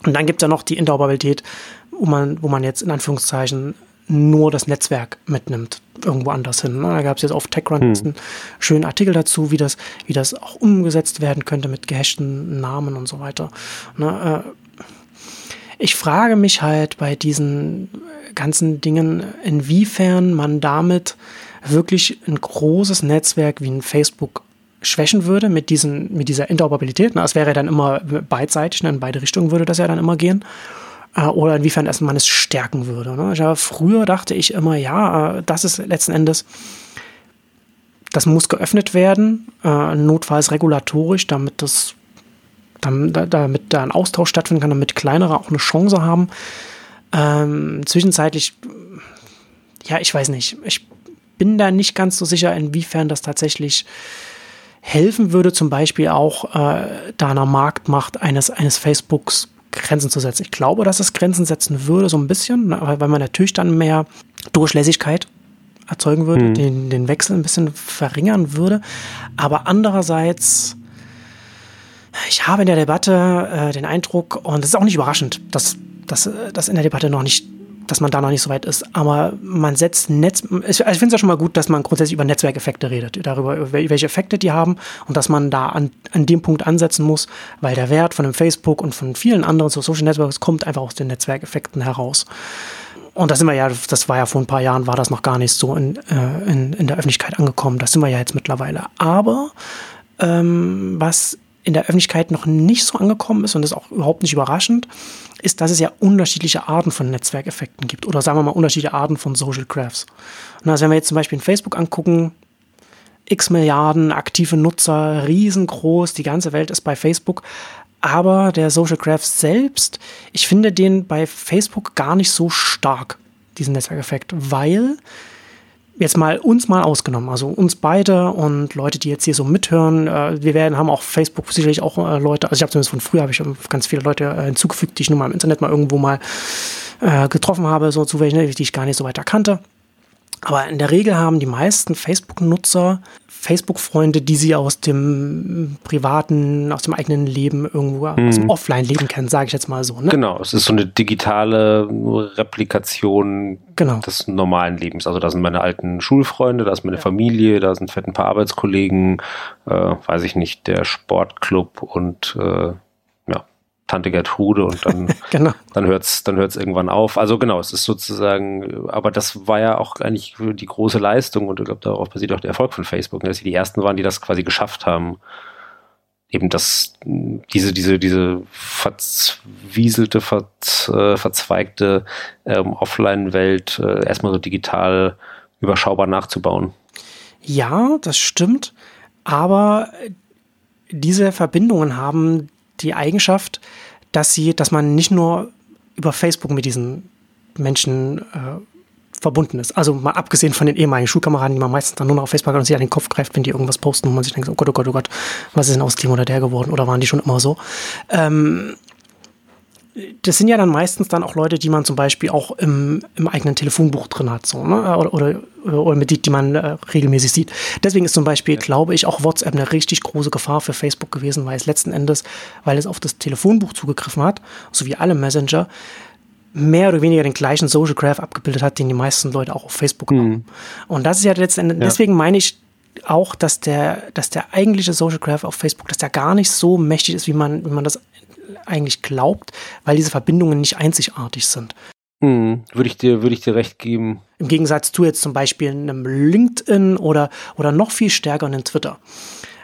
Und dann gibt es ja noch die Interoperabilität, wo man, wo man jetzt in Anführungszeichen nur das Netzwerk mitnimmt, irgendwo anders hin. Ne? Da gab es jetzt auf TechRun hm. einen schönen Artikel dazu, wie das, wie das auch umgesetzt werden könnte mit gehashten Namen und so weiter. Ne? Äh, ich frage mich halt bei diesen ganzen Dingen, inwiefern man damit wirklich ein großes Netzwerk wie ein Facebook schwächen würde mit, diesen, mit dieser Interoperabilität. Es wäre dann immer beidseitig, ne? in beide Richtungen würde das ja dann immer gehen. Äh, oder inwiefern man es stärken würde. Ne? Ja, früher dachte ich immer, ja, äh, das ist letzten Endes, das muss geöffnet werden, äh, notfalls regulatorisch, damit das damit da ein Austausch stattfinden kann, damit kleinere auch eine Chance haben, ähm, zwischenzeitlich, ja, ich weiß nicht. Ich bin da nicht ganz so sicher, inwiefern das tatsächlich helfen würde, zum Beispiel auch äh, da einer Marktmacht eines, eines Facebooks Grenzen zu setzen. Ich glaube, dass es Grenzen setzen würde, so ein bisschen, ne, weil man natürlich dann mehr Durchlässigkeit erzeugen würde, mhm. den, den Wechsel ein bisschen verringern würde. Aber andererseits, ich habe in der Debatte äh, den Eindruck, und es ist auch nicht überraschend, dass dass das in der Debatte noch nicht, dass man da noch nicht so weit ist. Aber man setzt Netz. Also ich finde es ja schon mal gut, dass man grundsätzlich über Netzwerkeffekte redet, darüber, welche Effekte die haben und dass man da an, an dem Punkt ansetzen muss, weil der Wert von dem Facebook und von vielen anderen so Social Networks kommt einfach aus den Netzwerkeffekten heraus. Und da sind wir ja, das war ja vor ein paar Jahren, war das noch gar nicht so in, äh, in, in der Öffentlichkeit angekommen. Das sind wir ja jetzt mittlerweile. Aber ähm, was in der Öffentlichkeit noch nicht so angekommen ist und das ist auch überhaupt nicht überraschend, ist, dass es ja unterschiedliche Arten von Netzwerkeffekten gibt oder sagen wir mal unterschiedliche Arten von Social Graphs. Und also wenn wir jetzt zum Beispiel in Facebook angucken, x Milliarden aktive Nutzer, riesengroß, die ganze Welt ist bei Facebook, aber der Social Graph selbst, ich finde den bei Facebook gar nicht so stark, diesen Netzwerkeffekt, weil jetzt mal uns mal ausgenommen, also uns beide und Leute, die jetzt hier so mithören, äh, wir werden haben auch Facebook sicherlich auch äh, Leute, also ich habe zumindest von früher habe ich ganz viele Leute äh, hinzugefügt, die ich nur mal im Internet mal irgendwo mal äh, getroffen habe, so zufällig, ne, die ich gar nicht so weiter kannte. Aber in der Regel haben die meisten Facebook-Nutzer Facebook-Freunde, die sie aus dem privaten, aus dem eigenen Leben irgendwo, mhm. aus dem Offline-Leben kennen, sage ich jetzt mal so. Ne? Genau, es ist so eine digitale Replikation genau. des normalen Lebens. Also da sind meine alten Schulfreunde, da ist meine ja. Familie, da sind fett ein paar Arbeitskollegen, äh, weiß ich nicht, der Sportclub und äh, Tante Gertrude und dann, *laughs* genau. dann hört es dann hört's irgendwann auf. Also genau, es ist sozusagen, aber das war ja auch eigentlich die große Leistung und ich glaube, darauf basiert auch der Erfolg von Facebook, ne, dass sie die ersten waren, die das quasi geschafft haben, eben das, diese, diese, diese verzwieselte, verz, äh, verzweigte ähm, Offline-Welt äh, erstmal so digital überschaubar nachzubauen. Ja, das stimmt. Aber diese Verbindungen haben die Eigenschaft, dass sie, dass man nicht nur über Facebook mit diesen Menschen äh, verbunden ist. Also mal abgesehen von den ehemaligen Schulkameraden, die man meistens dann nur noch auf Facebook hat und sich an den Kopf greift, wenn die irgendwas posten und man sich denkt, oh Gott, oh Gott, oh Gott, was ist denn aus dem oder der geworden oder waren die schon immer so? Ähm, das sind ja dann meistens dann auch Leute, die man zum Beispiel auch im, im eigenen Telefonbuch drin hat, so, ne? Oder, oder, oder mit die, die man äh, regelmäßig sieht. Deswegen ist zum Beispiel, ja. glaube ich, auch WhatsApp eine richtig große Gefahr für Facebook gewesen, weil es letzten Endes, weil es auf das Telefonbuch zugegriffen hat, so wie alle Messenger, mehr oder weniger den gleichen Social Graph abgebildet hat, den die meisten Leute auch auf Facebook mhm. haben. Und das ist ja letzten Endes, ja. deswegen meine ich auch, dass der, dass der eigentliche Social Graph auf Facebook, dass der gar nicht so mächtig ist, wie man, wie man das eigentlich glaubt, weil diese Verbindungen nicht einzigartig sind. Hm, würde ich dir, würde ich dir recht geben. Im Gegensatz zu jetzt zum Beispiel einem LinkedIn oder, oder noch viel stärker einem Twitter.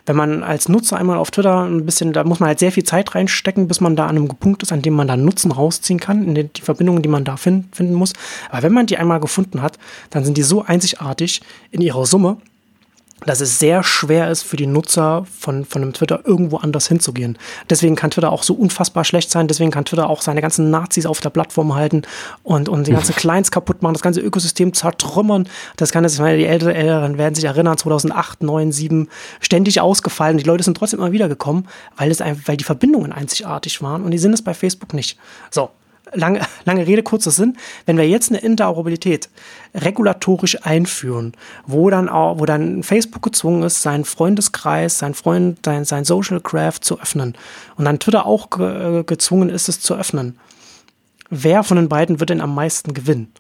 Wenn man als Nutzer einmal auf Twitter ein bisschen, da muss man halt sehr viel Zeit reinstecken, bis man da an einem Punkt ist, an dem man da Nutzen rausziehen kann, in die, die Verbindungen, die man da find, finden muss. Aber wenn man die einmal gefunden hat, dann sind die so einzigartig in ihrer Summe, dass es sehr schwer ist für die Nutzer von, von einem Twitter irgendwo anders hinzugehen. Deswegen kann Twitter auch so unfassbar schlecht sein, deswegen kann Twitter auch seine ganzen Nazis auf der Plattform halten und, und die ganzen *laughs* Clients kaputt machen, das ganze Ökosystem zertrümmern. Das kann jetzt, die Älteren werden sich erinnern, 2008, 9, 7, ständig ausgefallen. Die Leute sind trotzdem immer wieder gekommen, weil, es, weil die Verbindungen einzigartig waren und die sind es bei Facebook nicht. So, lange, lange Rede, kurzer Sinn, wenn wir jetzt eine Interoperabilität regulatorisch einführen, wo dann auch, wo dann Facebook gezwungen ist, seinen Freundeskreis, sein Freund, sein, sein Social Graph zu öffnen und dann Twitter auch ge gezwungen ist, es zu öffnen, wer von den beiden wird denn am meisten gewinnen?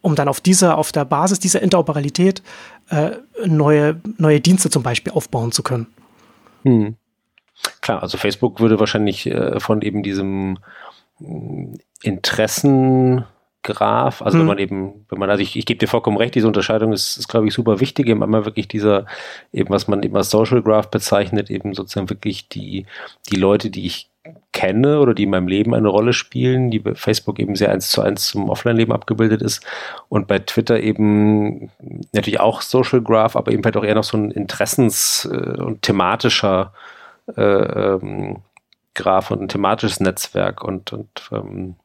Um dann auf dieser, auf der Basis dieser Interoperabilität äh, neue, neue Dienste zum Beispiel aufbauen zu können. Hm. Klar, also Facebook würde wahrscheinlich äh, von eben diesem Interessengraph, also hm. wenn man eben, wenn man, also ich, ich gebe dir vollkommen recht, diese Unterscheidung ist, ist glaube ich, super wichtig, eben einmal wirklich dieser, eben was man eben als Social Graph bezeichnet, eben sozusagen wirklich die, die Leute, die ich kenne oder die in meinem Leben eine Rolle spielen, die bei Facebook eben sehr eins zu eins zum Offline-Leben abgebildet ist. Und bei Twitter eben natürlich auch Social Graph, aber eben halt auch eher noch so ein Interessens- äh, und thematischer äh, ähm, Graph und ein thematisches Netzwerk und, und ähm,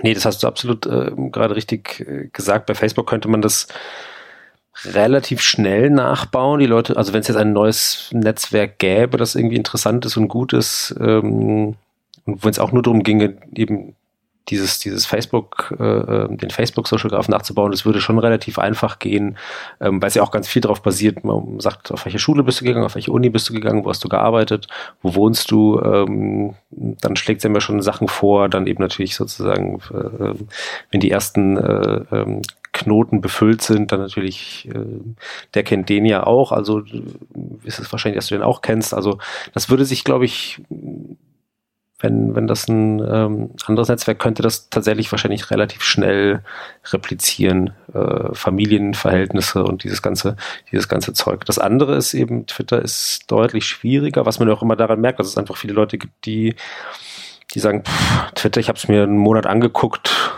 nee, das hast du absolut äh, gerade richtig äh, gesagt. Bei Facebook könnte man das relativ schnell nachbauen. Die Leute, also wenn es jetzt ein neues Netzwerk gäbe, das irgendwie interessant ist und gut ist, ähm, und wenn es auch nur darum ginge, eben dieses, dieses Facebook, äh, äh, den Facebook-Social-Graph nachzubauen, das würde schon relativ einfach gehen, ähm, weil es ja auch ganz viel darauf basiert. Man sagt, auf welche Schule bist du gegangen, auf welche Uni bist du gegangen, wo hast du gearbeitet, wo wohnst du, ähm, dann schlägt es ja immer schon Sachen vor, dann eben natürlich sozusagen, äh, wenn die ersten äh, ähm, Knoten befüllt sind, dann natürlich, äh, der kennt den ja auch, also ist es wahrscheinlich, dass du den auch kennst. Also das würde sich, glaube ich, wenn, wenn das ein ähm, anderes Netzwerk könnte das tatsächlich wahrscheinlich relativ schnell replizieren, äh, Familienverhältnisse und dieses ganze, dieses ganze Zeug. Das andere ist eben, Twitter ist deutlich schwieriger, was man auch immer daran merkt, dass es einfach viele Leute gibt, die, die sagen, pff, Twitter, ich habe es mir einen Monat angeguckt,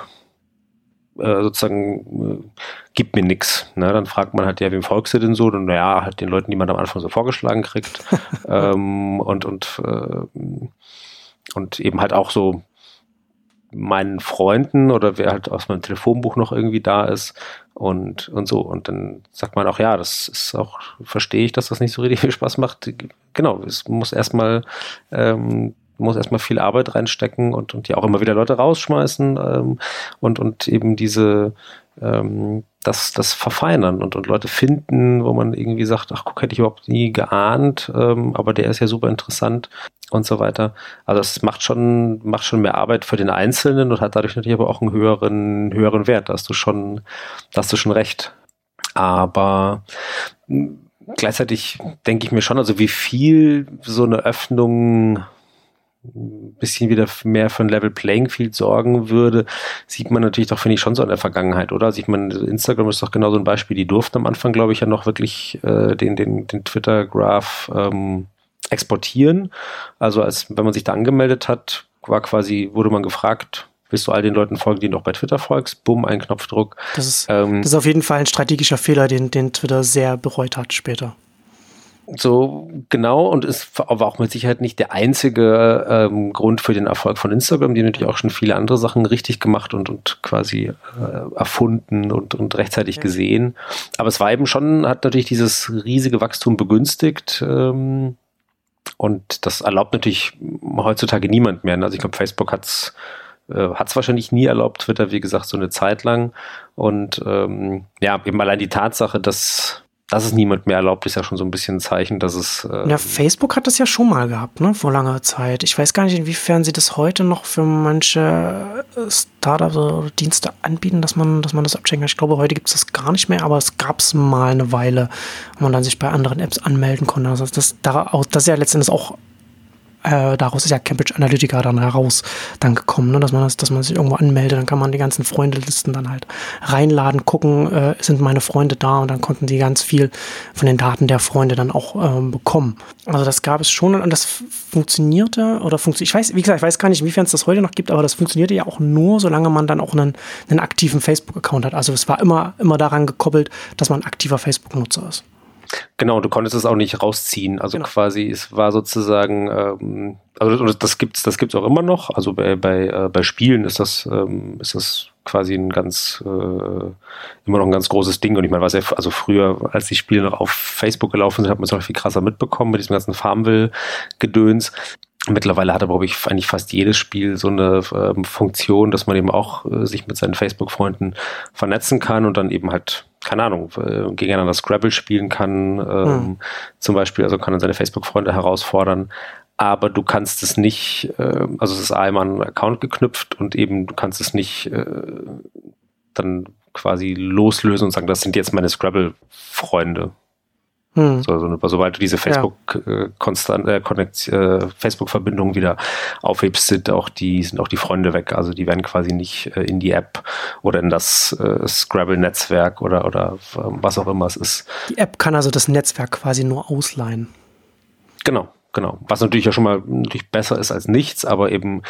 äh, sozusagen äh, gibt mir nichts. Ne? Dann fragt man halt, ja, wem folgst du denn so? Und naja, halt den Leuten, die man am Anfang so vorgeschlagen kriegt. *laughs* ähm, und und äh, und eben halt auch so meinen Freunden oder wer halt aus meinem Telefonbuch noch irgendwie da ist und, und so. Und dann sagt man auch, ja, das ist auch, verstehe ich, dass das nicht so richtig *laughs* viel Spaß macht. Genau, es muss erstmal, ähm, muss erstmal viel Arbeit reinstecken und, und ja auch immer wieder Leute rausschmeißen ähm, und, und eben diese, ähm, das, das verfeinern und, und Leute finden, wo man irgendwie sagt, ach guck, hätte ich überhaupt nie geahnt, ähm, aber der ist ja super interessant und so weiter. Also es macht schon, macht schon mehr Arbeit für den Einzelnen und hat dadurch natürlich aber auch einen höheren, höheren Wert. Da hast du schon, hast du schon recht. Aber gleichzeitig denke ich mir schon, also wie viel so eine Öffnung ein bisschen wieder mehr für ein Level Playing Field sorgen würde, sieht man natürlich doch, finde ich, schon so in der Vergangenheit, oder? Also ich meine, Instagram ist doch genau so ein Beispiel, die durften am Anfang, glaube ich, ja noch wirklich äh, den, den, den Twitter-Graph ähm, exportieren. Also als wenn man sich da angemeldet hat, war quasi, wurde man gefragt, willst du all den Leuten folgen, die noch bei Twitter folgst? Bumm, ein Knopfdruck. Das ist, ähm, das ist auf jeden Fall ein strategischer Fehler, den, den Twitter sehr bereut hat später. So genau und ist aber auch mit Sicherheit nicht der einzige ähm, Grund für den Erfolg von Instagram, die natürlich auch schon viele andere Sachen richtig gemacht und, und quasi äh, erfunden und, und rechtzeitig ja. gesehen. Aber es war eben schon, hat natürlich dieses riesige Wachstum begünstigt. Ähm, und das erlaubt natürlich heutzutage niemand mehr. Also ich glaube, Facebook hat es äh, hat es wahrscheinlich nie erlaubt, Twitter, wie gesagt, so eine Zeit lang. Und ähm, ja, eben allein die Tatsache, dass dass es niemand mehr erlaubt, ist ja schon so ein bisschen ein Zeichen, dass es. Äh ja, Facebook hat das ja schon mal gehabt, ne, vor langer Zeit. Ich weiß gar nicht, inwiefern sie das heute noch für manche äh, Startups oder Dienste anbieten, dass man, dass man das abchecken kann. Ich glaube, heute gibt es das gar nicht mehr, aber es gab es mal eine Weile, wo man dann sich bei anderen Apps anmelden konnte. Also das, das ist ja letztendlich auch äh, daraus ist ja Cambridge Analytica dann heraus dann gekommen, ne? dass man das, dass man sich irgendwo anmeldet, dann kann man die ganzen Freundelisten dann halt reinladen, gucken, äh, sind meine Freunde da und dann konnten die ganz viel von den Daten der Freunde dann auch ähm, bekommen. Also das gab es schon und das funktionierte oder funktioniert, ich weiß, wie gesagt, ich weiß gar nicht, inwiefern es das heute noch gibt, aber das funktionierte ja auch nur, solange man dann auch einen, einen aktiven Facebook-Account hat. Also es war immer, immer daran gekoppelt, dass man aktiver Facebook-Nutzer ist. Genau, du konntest es auch nicht rausziehen. Also genau. quasi, es war sozusagen, ähm, also das gibt's, das gibt's auch immer noch. Also bei, bei, äh, bei Spielen ist das, ähm, ist das quasi ein ganz, äh, immer noch ein ganz großes Ding. Und ich meine, was ja, also früher, als die Spiele noch auf Facebook gelaufen sind, hat man es noch viel krasser mitbekommen mit diesem ganzen Farmville-Gedöns. Mittlerweile hat aber, glaube ich, eigentlich fast jedes Spiel so eine ähm, Funktion, dass man eben auch äh, sich mit seinen Facebook-Freunden vernetzen kann und dann eben halt, keine Ahnung, äh, gegeneinander Scrabble spielen kann, ähm, hm. zum Beispiel, also kann dann seine Facebook-Freunde herausfordern. Aber du kannst es nicht, äh, also es ist einmal ein Account geknüpft und eben du kannst es nicht äh, dann quasi loslösen und sagen, das sind jetzt meine Scrabble-Freunde. Hm. So, so, sobald du diese Facebook ja. äh, äh, äh, Facebook wieder aufhebst, sind auch die sind auch die Freunde weg. Also die werden quasi nicht äh, in die App oder in das äh, Scrabble Netzwerk oder oder ähm, was auch immer es ist. Die App kann also das Netzwerk quasi nur ausleihen. Genau. Genau, was natürlich ja schon mal natürlich besser ist als nichts, aber eben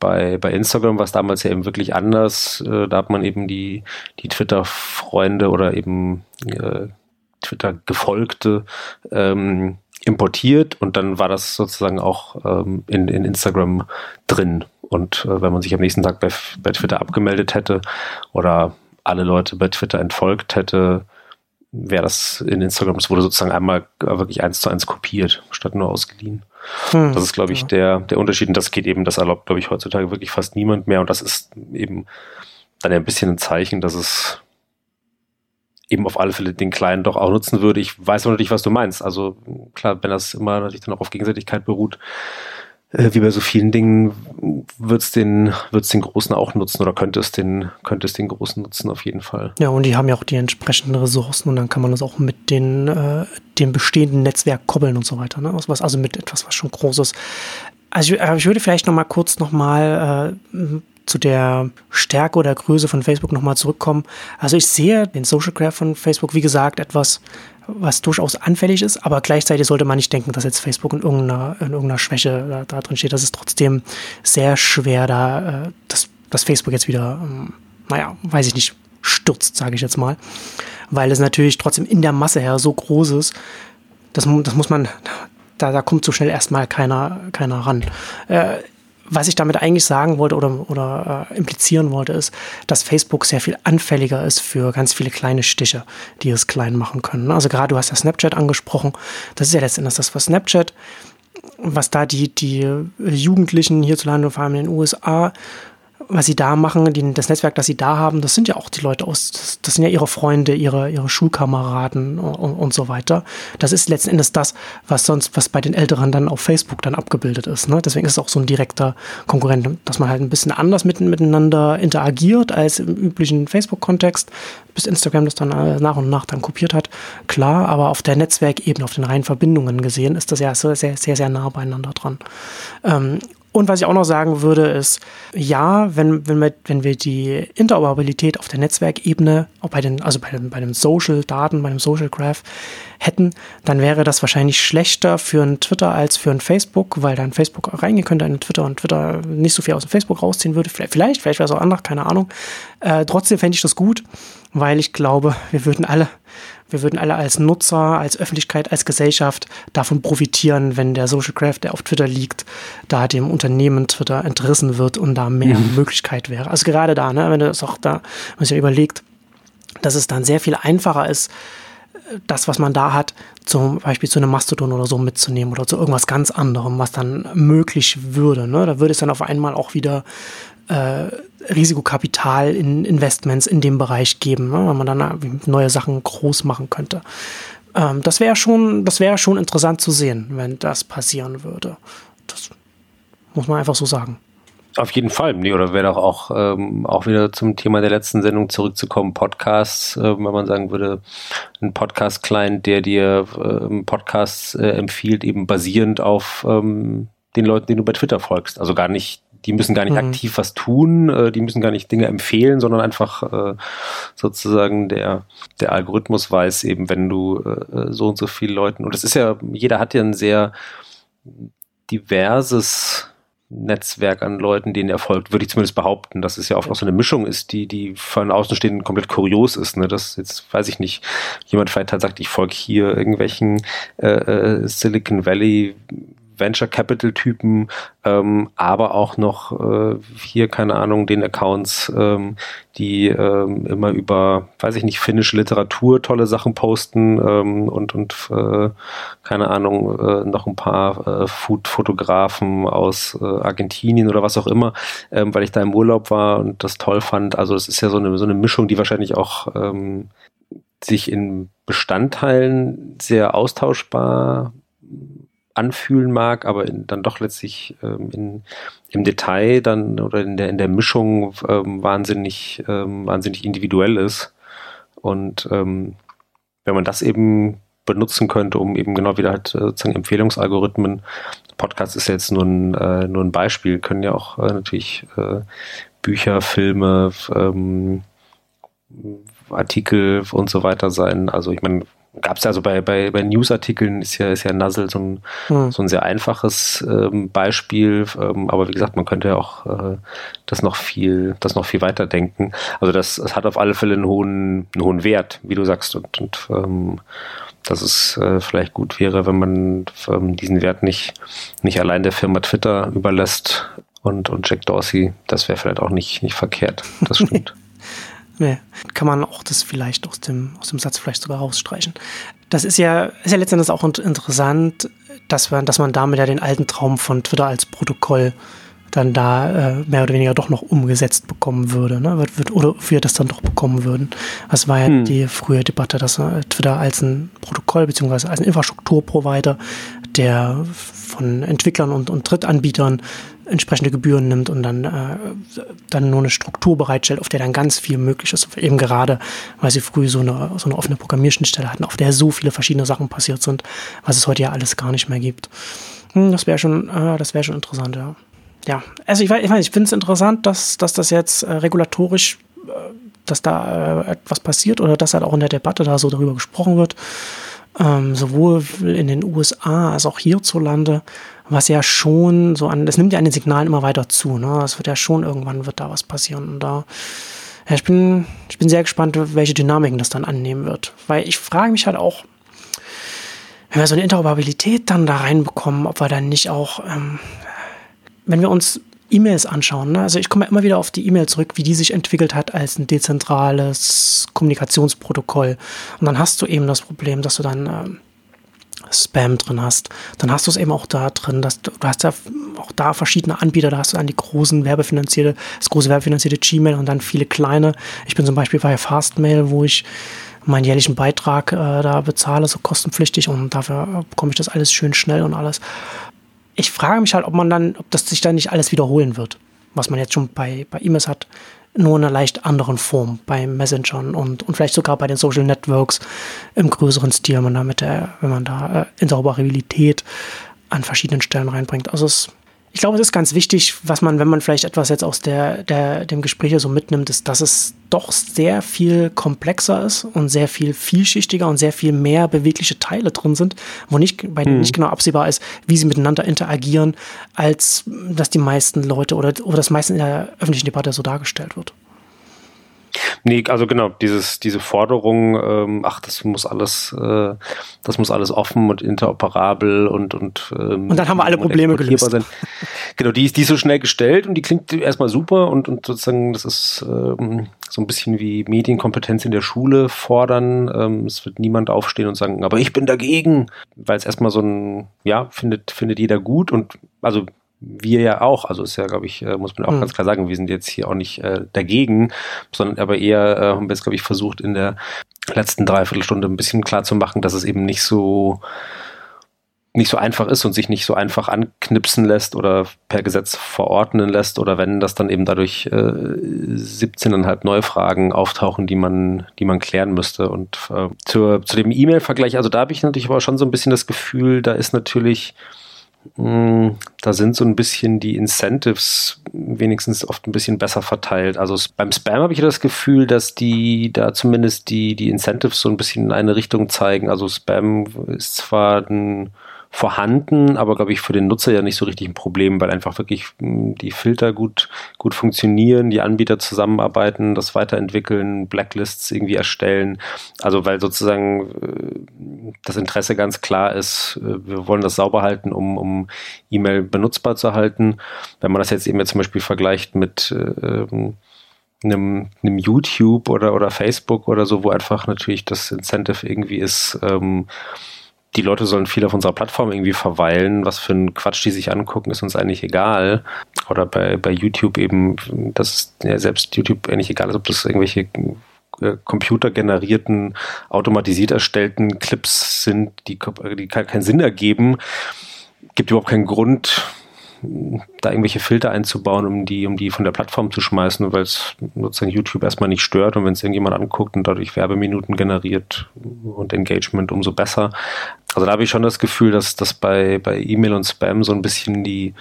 bei, bei Instagram war es damals ja eben wirklich anders. Äh, da hat man eben die, die Twitter-Freunde oder eben Twitter gefolgte ähm, importiert und dann war das sozusagen auch ähm, in, in Instagram drin. Und äh, wenn man sich am nächsten Tag bei, bei Twitter abgemeldet hätte oder alle Leute bei Twitter entfolgt hätte, wäre das in Instagram, das wurde sozusagen einmal wirklich eins zu eins kopiert, statt nur ausgeliehen. Hm, das ist, glaube ich, ja. der, der Unterschied. Und das geht eben, das erlaubt, glaube ich, heutzutage wirklich fast niemand mehr. Und das ist eben dann ein bisschen ein Zeichen, dass es eben auf alle Fälle den Kleinen doch auch nutzen würde. Ich weiß aber natürlich, was du meinst. Also klar, wenn das immer natürlich dann auch auf Gegenseitigkeit beruht, äh, wie bei so vielen Dingen, wird es den, wird's den Großen auch nutzen oder könnte es den, könnte es den Großen nutzen auf jeden Fall. Ja, und die haben ja auch die entsprechenden Ressourcen und dann kann man das auch mit den, äh, dem bestehenden Netzwerk koppeln und so weiter. Ne? Was, also mit etwas, was schon groß ist. Also ich, ich würde vielleicht noch mal kurz noch mal äh, zu der Stärke oder Größe von Facebook nochmal zurückkommen. Also ich sehe den Social Graph von Facebook, wie gesagt, etwas, was durchaus anfällig ist, aber gleichzeitig sollte man nicht denken, dass jetzt Facebook in irgendeiner, in irgendeiner Schwäche da, da drin steht. Das ist trotzdem sehr schwer, da, äh, dass, dass Facebook jetzt wieder, ähm, naja, weiß ich nicht, stürzt, sage ich jetzt mal. Weil es natürlich trotzdem in der Masse her so groß ist, das, das muss man, da, da kommt so schnell erstmal keiner, keiner ran. Äh, was ich damit eigentlich sagen wollte oder, oder äh, implizieren wollte, ist, dass Facebook sehr viel anfälliger ist für ganz viele kleine Stiche, die es klein machen können. Also gerade du hast ja Snapchat angesprochen. Das ist ja letztendlich das, was Snapchat, was da die, die Jugendlichen hierzulande, vor allem in den USA, was sie da machen, die, das Netzwerk, das sie da haben, das sind ja auch die Leute aus, das, das sind ja ihre Freunde, ihre, ihre Schulkameraden und, und, so weiter. Das ist letzten Endes das, was sonst, was bei den Älteren dann auf Facebook dann abgebildet ist. Ne? Deswegen ist es auch so ein direkter Konkurrent, dass man halt ein bisschen anders mit, miteinander interagiert als im üblichen Facebook-Kontext, bis Instagram das dann nach und nach dann kopiert hat. Klar, aber auf der Netzwerkebene, auf den reinen Verbindungen gesehen, ist das ja sehr, sehr, sehr, sehr nah beieinander dran. Ähm, und was ich auch noch sagen würde, ist, ja, wenn, wenn, wir, wenn wir die Interoperabilität auf der Netzwerkebene, auch bei den, also bei den, bei den Social-Daten, bei dem Social Graph hätten, dann wäre das wahrscheinlich schlechter für ein Twitter als für ein Facebook, weil dann Facebook reingehen könnte in Twitter und Twitter nicht so viel aus dem Facebook rausziehen würde. Vielleicht, vielleicht, vielleicht wäre es auch anders, keine Ahnung. Äh, trotzdem fände ich das gut, weil ich glaube, wir würden alle wir würden alle als Nutzer, als Öffentlichkeit, als Gesellschaft davon profitieren, wenn der Social Graph, der auf Twitter liegt, da dem Unternehmen Twitter entrissen wird und da mehr mhm. Möglichkeit wäre. Also gerade da, ne, wenn du das auch da, man sich ja überlegt, dass es dann sehr viel einfacher ist, das, was man da hat, zum Beispiel zu einem Mastodon oder so mitzunehmen oder zu irgendwas ganz anderem, was dann möglich würde. Ne? Da würde es dann auf einmal auch wieder äh, Risikokapital in Investments in dem Bereich geben, ne, wenn man dann neue Sachen groß machen könnte. Ähm, das wäre schon, das schon interessant zu sehen, wenn das passieren würde. Das muss man einfach so sagen. Auf jeden Fall. Nee, oder wäre doch auch, ähm, auch wieder zum Thema der letzten Sendung zurückzukommen, Podcasts, äh, wenn man sagen würde, ein Podcast-Client, der dir äh, Podcasts äh, empfiehlt, eben basierend auf ähm, den Leuten, denen du bei Twitter folgst. Also gar nicht die müssen gar nicht mhm. aktiv was tun, äh, die müssen gar nicht Dinge empfehlen, sondern einfach äh, sozusagen der, der Algorithmus weiß eben, wenn du äh, so und so viele Leuten, und es ist ja, jeder hat ja ein sehr diverses Netzwerk an Leuten, denen er folgt, würde ich zumindest behaupten, dass es ja oft auch so eine Mischung ist, die, die von Außenstehenden komplett kurios ist. Ne? Das jetzt, weiß ich nicht, jemand vielleicht halt sagt, ich folge hier irgendwelchen äh, äh, Silicon Valley Venture Capital Typen, ähm, aber auch noch äh, hier, keine Ahnung, den Accounts, ähm, die ähm, immer über, weiß ich nicht, finnische Literatur tolle Sachen posten ähm, und, und äh, keine Ahnung, äh, noch ein paar äh, Food-Fotografen aus äh, Argentinien oder was auch immer, ähm, weil ich da im Urlaub war und das toll fand. Also es ist ja so eine, so eine Mischung, die wahrscheinlich auch ähm, sich in Bestandteilen sehr austauschbar anfühlen mag, aber in, dann doch letztlich ähm, in, im Detail dann oder in der, in der Mischung ähm, wahnsinnig, ähm, wahnsinnig individuell ist. Und ähm, wenn man das eben benutzen könnte, um eben genau wieder halt äh, sozusagen Empfehlungsalgorithmen, Podcast ist jetzt nur ein, äh, nur ein Beispiel, können ja auch äh, natürlich äh, Bücher, Filme, ähm, Artikel und so weiter sein. Also ich meine, gab es ja also bei, bei, bei Newsartikeln ist ja, ist ja Nuzzle so ein, hm. so ein sehr einfaches ähm, Beispiel, ähm, aber wie gesagt, man könnte ja auch äh, das noch viel, das noch viel weiter denken. Also das, das hat auf alle Fälle einen hohen, einen hohen Wert, wie du sagst, und, und ähm, dass es äh, vielleicht gut wäre, wenn man ähm, diesen Wert nicht, nicht allein der Firma Twitter überlässt und, und Jack Dorsey, das wäre vielleicht auch nicht, nicht verkehrt. Das *laughs* stimmt. Nee, kann man auch das vielleicht aus dem, aus dem Satz vielleicht sogar rausstreichen. Das ist ja, ist ja letztendlich auch interessant, dass man, dass man damit ja den alten Traum von Twitter als Protokoll dann da äh, mehr oder weniger doch noch umgesetzt bekommen würde, ne? Wird, wird, oder wir das dann doch bekommen würden. Das war ja hm. die frühe Debatte, dass äh, Twitter als ein Protokoll beziehungsweise als ein Infrastrukturprovider der von Entwicklern und, und Drittanbietern entsprechende Gebühren nimmt und dann, äh, dann nur eine Struktur bereitstellt, auf der dann ganz viel möglich ist. Eben gerade, weil sie früh so eine, so eine offene Programmierschnittstelle hatten, auf der so viele verschiedene Sachen passiert sind, was es heute ja alles gar nicht mehr gibt. Hm, das wäre schon, äh, das schon interessant, ja. Ja, also ich weiß, ich, ich finde es interessant, dass, dass das jetzt äh, regulatorisch, äh, dass da äh, etwas passiert oder dass halt auch in der Debatte da so darüber gesprochen wird ähm, sowohl in den USA als auch hierzulande, was ja schon so an, das nimmt ja an den Signalen immer weiter zu, ne? Es wird ja schon irgendwann wird da was passieren. Und da, ja, ich bin, ich bin sehr gespannt, welche Dynamiken das dann annehmen wird. Weil ich frage mich halt auch, wenn wir so eine Interoperabilität dann da reinbekommen, ob wir dann nicht auch, ähm, wenn wir uns E-Mails anschauen. Ne? Also ich komme immer wieder auf die E-Mail zurück, wie die sich entwickelt hat als ein dezentrales Kommunikationsprotokoll. Und dann hast du eben das Problem, dass du dann ähm, Spam drin hast. Dann hast du es eben auch da drin, dass du, du hast ja auch da verschiedene Anbieter, da hast du dann die großen werbefinanzierte, das große werbefinanzierte Gmail und dann viele kleine. Ich bin zum Beispiel bei Fastmail, wo ich meinen jährlichen Beitrag äh, da bezahle, so kostenpflichtig und dafür äh, bekomme ich das alles schön schnell und alles ich frage mich halt, ob man dann, ob das sich dann nicht alles wiederholen wird, was man jetzt schon bei, bei E-Mails hat, nur in einer leicht anderen Form, bei Messengern und, und vielleicht sogar bei den Social Networks im größeren Stil, man da mit der, wenn man da äh, Interoperabilität an verschiedenen Stellen reinbringt. Also es ich glaube, es ist ganz wichtig, was man, wenn man vielleicht etwas jetzt aus der, der, dem Gespräch so mitnimmt, ist, dass es doch sehr viel komplexer ist und sehr viel vielschichtiger und sehr viel mehr bewegliche Teile drin sind, wo nicht, bei denen mhm. nicht genau absehbar ist, wie sie miteinander interagieren, als dass die meisten Leute oder, oder das meisten in der öffentlichen Debatte so dargestellt wird. Nee, also genau, dieses, diese Forderung, ähm, ach, das muss alles, äh, das muss alles offen und interoperabel und und ähm, Und dann haben wir alle Probleme gelöst. Sein. Genau, die ist, die ist so schnell gestellt und die klingt erstmal super und, und sozusagen, das ist ähm, so ein bisschen wie Medienkompetenz in der Schule fordern. Ähm, es wird niemand aufstehen und sagen, aber ich bin dagegen, weil es erstmal so ein, ja, findet, findet jeder gut und also wir ja auch, also ist ja, glaube ich, äh, muss man auch mhm. ganz klar sagen, wir sind jetzt hier auch nicht äh, dagegen, sondern aber eher äh, haben wir jetzt, glaube ich, versucht, in der letzten Dreiviertelstunde ein bisschen klar zu machen, dass es eben nicht so nicht so einfach ist und sich nicht so einfach anknipsen lässt oder per Gesetz verordnen lässt oder wenn das dann eben dadurch äh, 17,5 neue Fragen auftauchen, die man, die man klären müsste. Und äh, zur, zu dem E-Mail-Vergleich, also da habe ich natürlich aber schon so ein bisschen das Gefühl, da ist natürlich da sind so ein bisschen die Incentives wenigstens oft ein bisschen besser verteilt. Also beim Spam habe ich das Gefühl, dass die da zumindest die, die Incentives so ein bisschen in eine Richtung zeigen. Also Spam ist zwar ein vorhanden, aber glaube ich für den Nutzer ja nicht so richtig ein Problem, weil einfach wirklich hm, die Filter gut, gut funktionieren, die Anbieter zusammenarbeiten, das weiterentwickeln, Blacklists irgendwie erstellen. Also weil sozusagen äh, das Interesse ganz klar ist, äh, wir wollen das sauber halten, um, um E-Mail benutzbar zu halten. Wenn man das jetzt eben jetzt zum Beispiel vergleicht mit äh, einem, einem YouTube oder, oder Facebook oder so, wo einfach natürlich das Incentive irgendwie ist, ähm, die Leute sollen viel auf unserer Plattform irgendwie verweilen. Was für ein Quatsch die sich angucken, ist uns eigentlich egal. Oder bei, bei YouTube eben, das ist ja selbst YouTube eigentlich egal ist, ob das irgendwelche äh, computergenerierten, automatisiert erstellten Clips sind, die, die keinen Sinn ergeben. Gibt überhaupt keinen Grund, da irgendwelche Filter einzubauen, um die, um die von der Plattform zu schmeißen, weil es sozusagen YouTube erstmal nicht stört und wenn es irgendjemand anguckt und dadurch Werbeminuten generiert und Engagement, umso besser. Also da habe ich schon das Gefühl, dass das bei, bei E-Mail und Spam so ein bisschen die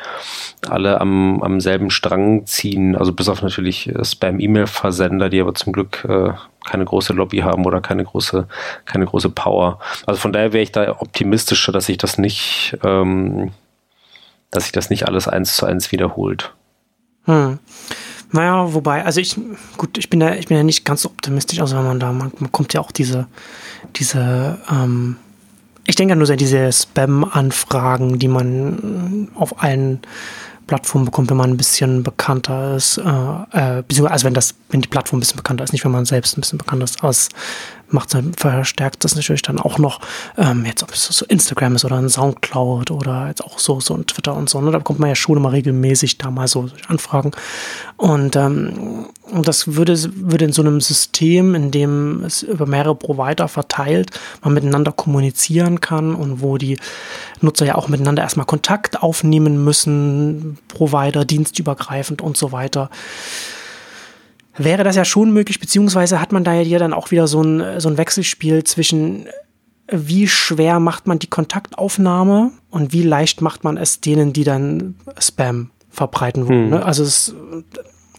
alle am, am selben Strang ziehen. Also bis auf natürlich äh, Spam-E-Mail-Versender, die aber zum Glück äh, keine große Lobby haben oder keine große, keine große Power. Also von daher wäre ich da optimistischer, dass sich das nicht, ähm, dass sich das nicht alles eins zu eins wiederholt. Hm. Naja, wobei, also ich, gut, ich bin ja, ich bin ja nicht ganz optimistisch, also wenn man da, man, man kommt ja auch diese, diese, ähm, ich denke nur so diese Spam-Anfragen, die man auf allen Plattformen bekommt, wenn man ein bisschen bekannter ist, äh, äh, beziehungsweise also wenn das, wenn die Plattform ein bisschen bekannter ist, nicht wenn man selbst ein bisschen bekannter ist, als macht verstärkt das natürlich dann auch noch, ähm, jetzt ob es so Instagram ist oder ein Soundcloud oder jetzt auch so, so ein Twitter und so, ne? da bekommt man ja schon immer regelmäßig da mal so Anfragen. Und ähm, das würde, würde in so einem System, in dem es über mehrere Provider verteilt, man miteinander kommunizieren kann und wo die Nutzer ja auch miteinander erstmal Kontakt aufnehmen müssen, Provider, dienstübergreifend und so weiter wäre das ja schon möglich, beziehungsweise hat man da ja dann auch wieder so ein, so ein Wechselspiel zwischen wie schwer macht man die Kontaktaufnahme und wie leicht macht man es denen, die dann Spam verbreiten wollen. Hm. Ne? Also es,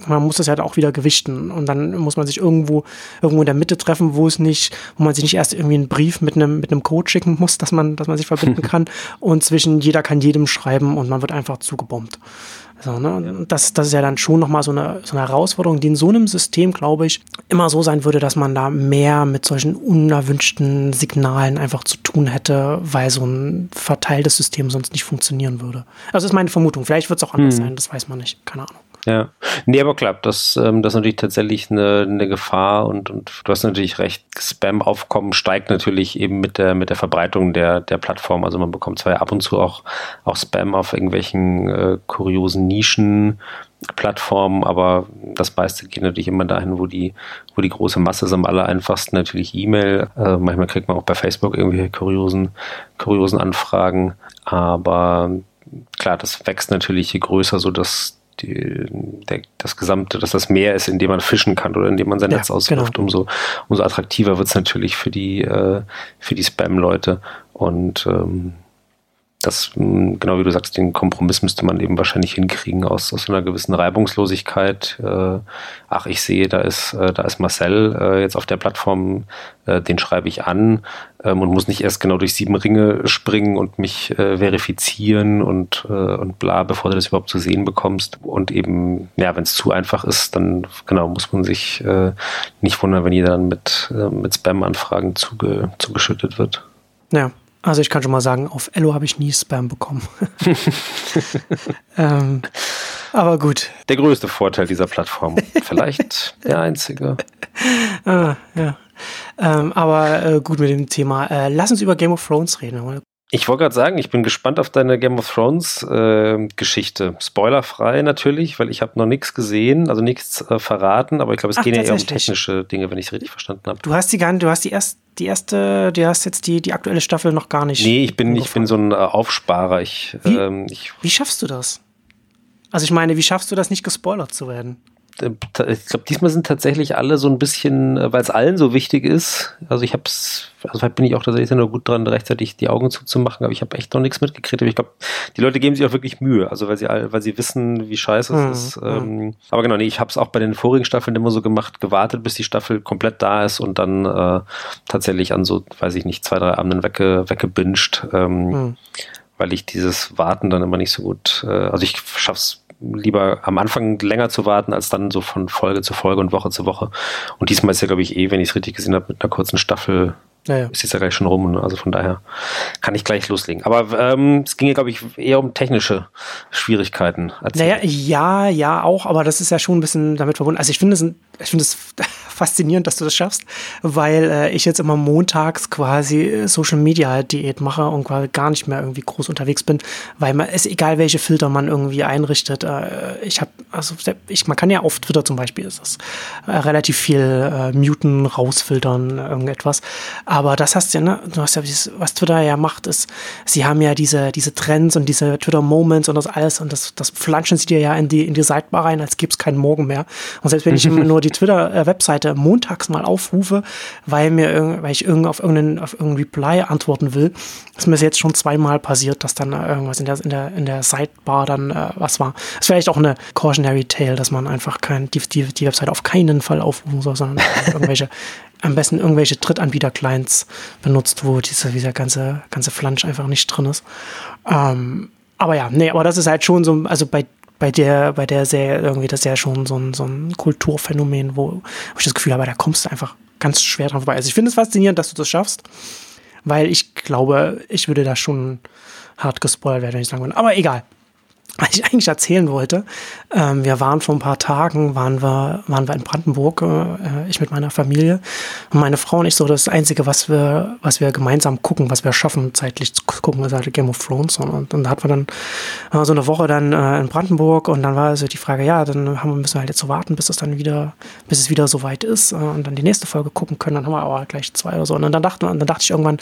man muss das ja auch wieder gewichten und dann muss man sich irgendwo irgendwo in der Mitte treffen, wo es nicht, wo man sich nicht erst irgendwie einen Brief mit einem mit einem Code schicken muss, dass man dass man sich verbinden *laughs* kann und zwischen jeder kann jedem schreiben und man wird einfach zugebombt. So, ne? das, das ist ja dann schon nochmal so eine, so eine Herausforderung, die in so einem System, glaube ich, immer so sein würde, dass man da mehr mit solchen unerwünschten Signalen einfach zu tun hätte, weil so ein verteiltes System sonst nicht funktionieren würde. Also das ist meine Vermutung. Vielleicht wird es auch anders hm. sein, das weiß man nicht. Keine Ahnung. Ja, nee, aber klar, das, ähm, das ist natürlich tatsächlich eine, eine Gefahr und, und du hast natürlich recht, Spam-Aufkommen steigt natürlich eben mit der, mit der Verbreitung der, der Plattform. Also man bekommt zwar ab und zu auch, auch Spam auf irgendwelchen äh, kuriosen Nischen, Plattformen, aber das meiste geht natürlich immer dahin, wo die, wo die große Masse ist. Am aller einfachsten natürlich E-Mail. Äh, manchmal kriegt man auch bei Facebook irgendwelche kuriosen, kuriosen Anfragen. Aber klar, das wächst natürlich je größer so dass die, der, das gesamte, dass das Meer ist, in dem man fischen kann oder in dem man sein ja, Netz auswirft, genau. umso, umso attraktiver wird es natürlich für die, äh, für die Spam-Leute. Und ähm, das, hm, genau wie du sagst, den Kompromiss müsste man eben wahrscheinlich hinkriegen aus, aus einer gewissen Reibungslosigkeit. Äh, ach, ich sehe, da ist, äh, da ist Marcel äh, jetzt auf der Plattform, äh, den schreibe ich an ähm, und muss nicht erst genau durch sieben Ringe springen und mich äh, verifizieren und, äh, und bla, bevor du das überhaupt zu sehen bekommst. Und eben, ja, wenn es zu einfach ist, dann genau muss man sich nicht wundern, wenn jeder dann mit, mit Spam-Anfragen zuge, zugeschüttet wird. Ja. Also ich kann schon mal sagen, auf Ello habe ich nie Spam bekommen. *laughs* *laughs* ähm, aber gut. Der größte Vorteil dieser Plattform. Vielleicht *laughs* der einzige. ah, ja. Ähm, aber äh, gut mit dem Thema. Äh, lass uns über Game of Thrones reden. Ich wollte gerade sagen, ich bin gespannt auf deine Game of Thrones äh, Geschichte. Spoilerfrei natürlich, weil ich habe noch nichts gesehen, also nichts äh, verraten, aber ich glaube, es Ach, gehen ja eher um technische Dinge, wenn ich es richtig verstanden habe. Du hast die du hast die erst die erste, du hast jetzt die, die aktuelle Staffel noch gar nicht. Nee, ich bin, ich bin so ein äh, Aufsparer. Ich, wie, ähm, ich, wie schaffst du das? Also ich meine, wie schaffst du das nicht gespoilert zu werden? Ich glaube, diesmal sind tatsächlich alle so ein bisschen, äh, weil es allen so wichtig ist. Also ich habe es, also vielleicht bin ich auch tatsächlich nur gut dran, rechtzeitig die Augen zuzumachen, aber ich habe echt noch nichts mitgekriegt. Aber ich glaube, die Leute geben sich auch wirklich Mühe, also weil sie, weil sie wissen, wie scheiße mhm. es ist. Ähm, aber genau, nee, ich habe es auch bei den vorigen Staffeln immer so gemacht, gewartet, bis die Staffel komplett da ist und dann äh, tatsächlich an so, weiß ich nicht, zwei, drei Abenden wegge, weggebinged. Ähm, mhm. Weil ich dieses Warten dann immer nicht so gut, äh, also ich schaff's lieber am Anfang länger zu warten, als dann so von Folge zu Folge und Woche zu Woche. Und diesmal ist ja, glaube ich, eh, wenn ich es richtig gesehen habe, mit einer kurzen Staffel ja, ja. ist jetzt ja gleich schon rum. Ne? Also von daher kann ich gleich loslegen. Aber ähm, es ging ja, glaube ich, eher um technische Schwierigkeiten. Naja, ja, ja, auch, aber das ist ja schon ein bisschen damit verbunden. Also ich finde es ich finde es *laughs* faszinierend, dass du das schaffst, weil äh, ich jetzt immer montags quasi äh, Social Media Diät mache und quasi gar nicht mehr irgendwie groß unterwegs bin, weil man ist egal, welche Filter man irgendwie einrichtet. Äh, ich habe, also ich, man kann ja auf Twitter zum Beispiel ist das äh, relativ viel äh, muten, rausfiltern, irgendetwas. Aber das hast du ja, ne? Du hast ja, was Twitter ja macht, ist, sie haben ja diese, diese Trends und diese Twitter-Moments und das alles und das, das flanschen sie dir ja in die, in die Sidebar rein, als gäbe es keinen Morgen mehr. Und selbst wenn ich *laughs* immer nur die Twitter-Webseite montags mal aufrufe, weil mir weil ich irgend auf irgendeinen, auf irgendeinen Reply antworten will, ist mir jetzt schon zweimal passiert, dass dann irgendwas in der, in der, in der Sidebar dann äh, was war. Das ist vielleicht auch eine Cautionary Tale, dass man einfach kein, die, die, die Webseite auf keinen Fall aufrufen soll, sondern *laughs* irgendwelche am besten irgendwelche Drittanbieter-Clients benutzt, wo dieser, dieser ganze, ganze Flansch einfach nicht drin ist. Ähm, aber ja, nee, aber das ist halt schon so, also bei, bei der, bei der Serie irgendwie, das ist ja schon so ein, so ein Kulturphänomen, wo, wo ich das Gefühl habe, da kommst du einfach ganz schwer dran vorbei. Also ich finde es faszinierend, dass du das schaffst, weil ich glaube, ich würde da schon hart gespoilert werden, wenn ich sagen würde. Aber egal. Was ich eigentlich erzählen wollte. Ähm, wir waren vor ein paar Tagen, waren wir, waren wir in Brandenburg, äh, ich mit meiner Familie und meine Frau und ich so das Einzige, was wir, was wir gemeinsam gucken, was wir schaffen, zeitlich zu gucken, ist halt Game of Thrones. Und, und, und da hatten wir dann äh, so eine Woche dann äh, in Brandenburg und dann war so die Frage, ja, dann haben wir, müssen wir halt jetzt so warten, bis es dann wieder, bis es wieder so weit ist äh, und dann die nächste Folge gucken können. Dann haben wir aber gleich zwei oder so. Und dann dachte, dann dachte ich irgendwann,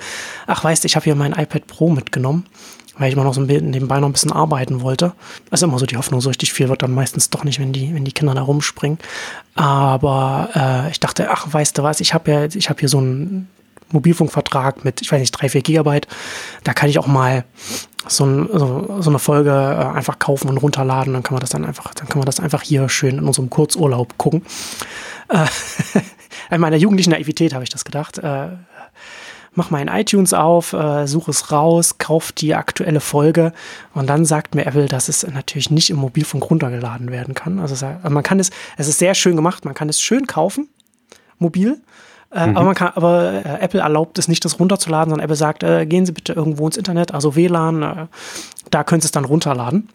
ach weißt du, ich habe hier mein iPad Pro mitgenommen weil ich immer noch so nebenbei noch ein bisschen arbeiten wollte. Das ist immer so die Hoffnung, so richtig viel wird dann meistens doch nicht, wenn die, wenn die Kinder da rumspringen. Aber äh, ich dachte, ach, weißt du was, ich habe ja, ich habe hier so einen Mobilfunkvertrag mit, ich weiß nicht, drei, vier Gigabyte. Da kann ich auch mal so, ein, so, so eine Folge äh, einfach kaufen und runterladen. Dann kann man das dann einfach, dann kann man das einfach hier schön in unserem Kurzurlaub gucken. Äh, *laughs* in meiner jugendlichen Naivität habe ich das gedacht. Äh, mach mal in iTunes auf, äh, suche es raus, kauf die aktuelle Folge und dann sagt mir Apple, dass es natürlich nicht im Mobilfunk runtergeladen werden kann. Also man kann es, es ist sehr schön gemacht, man kann es schön kaufen, mobil. Äh, mhm. Aber, man kann, aber äh, Apple erlaubt es nicht, das runterzuladen, sondern Apple sagt, äh, gehen Sie bitte irgendwo ins Internet, also WLAN, äh, da können Sie es dann runterladen.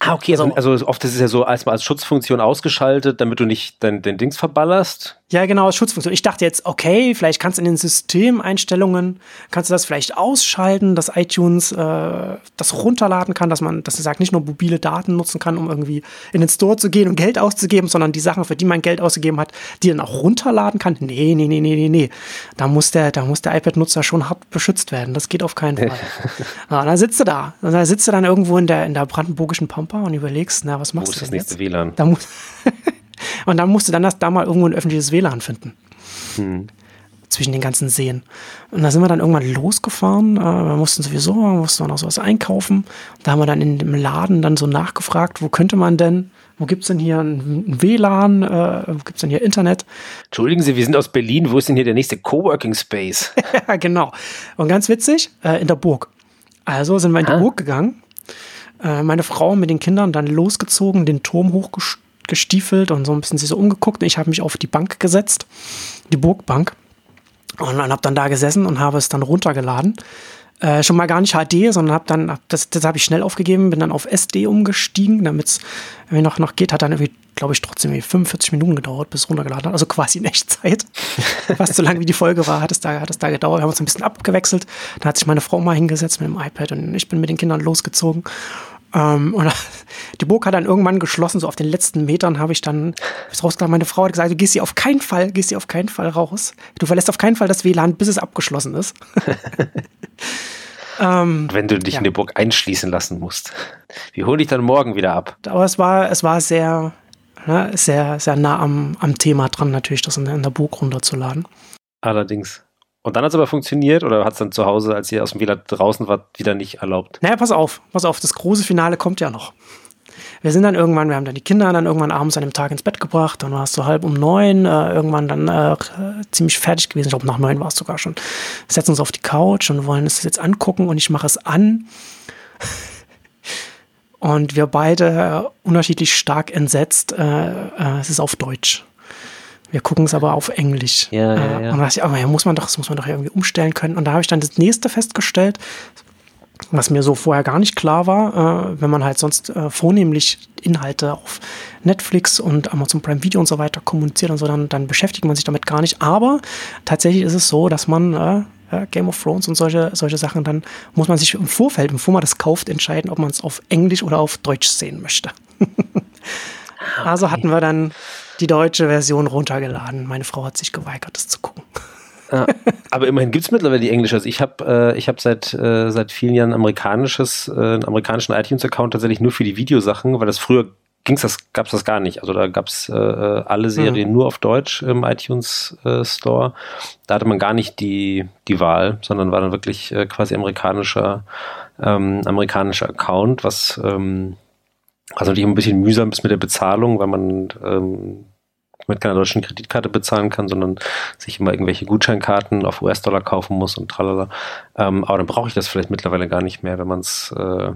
Ah, okay, also, also oft ist es ja so erstmal als Schutzfunktion ausgeschaltet, damit du nicht dein, dein Dings verballerst. Ja, genau, Schutzfunktion. Ich dachte jetzt, okay, vielleicht kannst du in den Systemeinstellungen, kannst du das vielleicht ausschalten, dass iTunes äh, das runterladen kann, dass man, dass er sagt, nicht nur mobile Daten nutzen kann, um irgendwie in den Store zu gehen und Geld auszugeben, sondern die Sachen, für die man Geld ausgegeben hat, die dann auch runterladen kann. Nee, nee, nee, nee, nee, nee. Da muss der, da muss der iPad-Nutzer schon hart beschützt werden. Das geht auf keinen *laughs* Fall. ja, dann sitzt du da. Da sitzt du dann irgendwo in der, in der brandenburgischen Pampa und überlegst, na, was machst Wo du denn ist das nächste jetzt? WLAN? Da muss *laughs* Und dann musste dann das da mal irgendwo ein öffentliches WLAN finden. Hm. Zwischen den ganzen Seen. Und da sind wir dann irgendwann losgefahren. Äh, wir mussten sowieso, wir mussten noch sowas einkaufen. Da haben wir dann in dem Laden dann so nachgefragt, wo könnte man denn, wo gibt es denn hier ein WLAN, äh, wo gibt es denn hier Internet? Entschuldigen Sie, wir sind aus Berlin, wo ist denn hier der nächste Coworking Space? *laughs* ja, genau. Und ganz witzig, äh, in der Burg. Also sind wir in die ah. Burg gegangen. Äh, meine Frau mit den Kindern dann losgezogen, den Turm hochgestiegen gestiefelt und so ein bisschen sich so umgeguckt. Ich habe mich auf die Bank gesetzt, die Burgbank, und dann habe dann da gesessen und habe es dann runtergeladen. Äh, schon mal gar nicht HD, sondern habe dann, hab das, das habe ich schnell aufgegeben, bin dann auf SD umgestiegen, damit es noch, noch geht, hat dann irgendwie, glaube ich, trotzdem 45 Minuten gedauert, bis es runtergeladen hat, also quasi in Echtzeit. *laughs* Fast so lange wie die Folge war, hat es da, hat es da gedauert. Wir haben uns ein bisschen abgewechselt. Da hat sich meine Frau mal hingesetzt mit dem iPad und ich bin mit den Kindern losgezogen ähm, und die Burg hat dann irgendwann geschlossen, so auf den letzten Metern habe ich dann rausgekommen. Meine Frau hat gesagt, du gehst hier auf keinen Fall, gehst hier auf keinen Fall raus. Du verlässt auf keinen Fall das WLAN, bis es abgeschlossen ist. *laughs* ähm, Wenn du dich ja. in die Burg einschließen lassen musst. Wir holen dich dann morgen wieder ab. Aber es war, es war sehr, ne, sehr, sehr nah am, am Thema dran, natürlich, das in der Burg runterzuladen. Allerdings. Und dann hat es aber funktioniert oder hat es dann zu Hause, als ihr aus dem WLAN draußen wart, wieder nicht erlaubt? Naja, pass auf, pass auf, das große Finale kommt ja noch. Wir sind dann irgendwann, wir haben dann die Kinder dann irgendwann abends an dem Tag ins Bett gebracht, dann war es so halb um neun, äh, irgendwann dann äh, ziemlich fertig gewesen, ich glaube nach neun war es sogar schon. Wir setzen uns auf die Couch und wollen es jetzt angucken und ich mache es an. und wir beide äh, unterschiedlich stark entsetzt, äh, äh, es ist auf Deutsch. Wir gucken es aber auf Englisch. Ja, ja, äh, ja. Und da dachte ich, aber ja, muss man doch, das muss man doch irgendwie umstellen können. Und da habe ich dann das nächste festgestellt, was mir so vorher gar nicht klar war, äh, wenn man halt sonst äh, vornehmlich Inhalte auf Netflix und Amazon Prime Video und so weiter kommuniziert und so, dann, dann beschäftigt man sich damit gar nicht. Aber tatsächlich ist es so, dass man äh, Game of Thrones und solche, solche Sachen, dann muss man sich im Vorfeld, bevor man das kauft, entscheiden, ob man es auf Englisch oder auf Deutsch sehen möchte. *laughs* okay. Also hatten wir dann die deutsche Version runtergeladen. Meine Frau hat sich geweigert, es zu gucken. Ja, aber immerhin gibt es mittlerweile die englische. Also ich habe äh, hab seit, äh, seit vielen Jahren amerikanisches, äh, einen amerikanischen iTunes-Account tatsächlich nur für die Videosachen, weil das früher ging's das, gab's das gar nicht. Also da gab's äh, alle Serien mhm. nur auf Deutsch im iTunes äh, Store. Da hatte man gar nicht die, die Wahl, sondern war dann wirklich äh, quasi amerikanischer, ähm, amerikanischer Account, was ähm, also natürlich ein bisschen mühsam ist mit der Bezahlung, weil man ähm, mit keiner deutschen Kreditkarte bezahlen kann, sondern sich immer irgendwelche Gutscheinkarten auf US-Dollar kaufen muss und tralala. Ähm, aber dann brauche ich das vielleicht mittlerweile gar nicht mehr, wenn man es äh,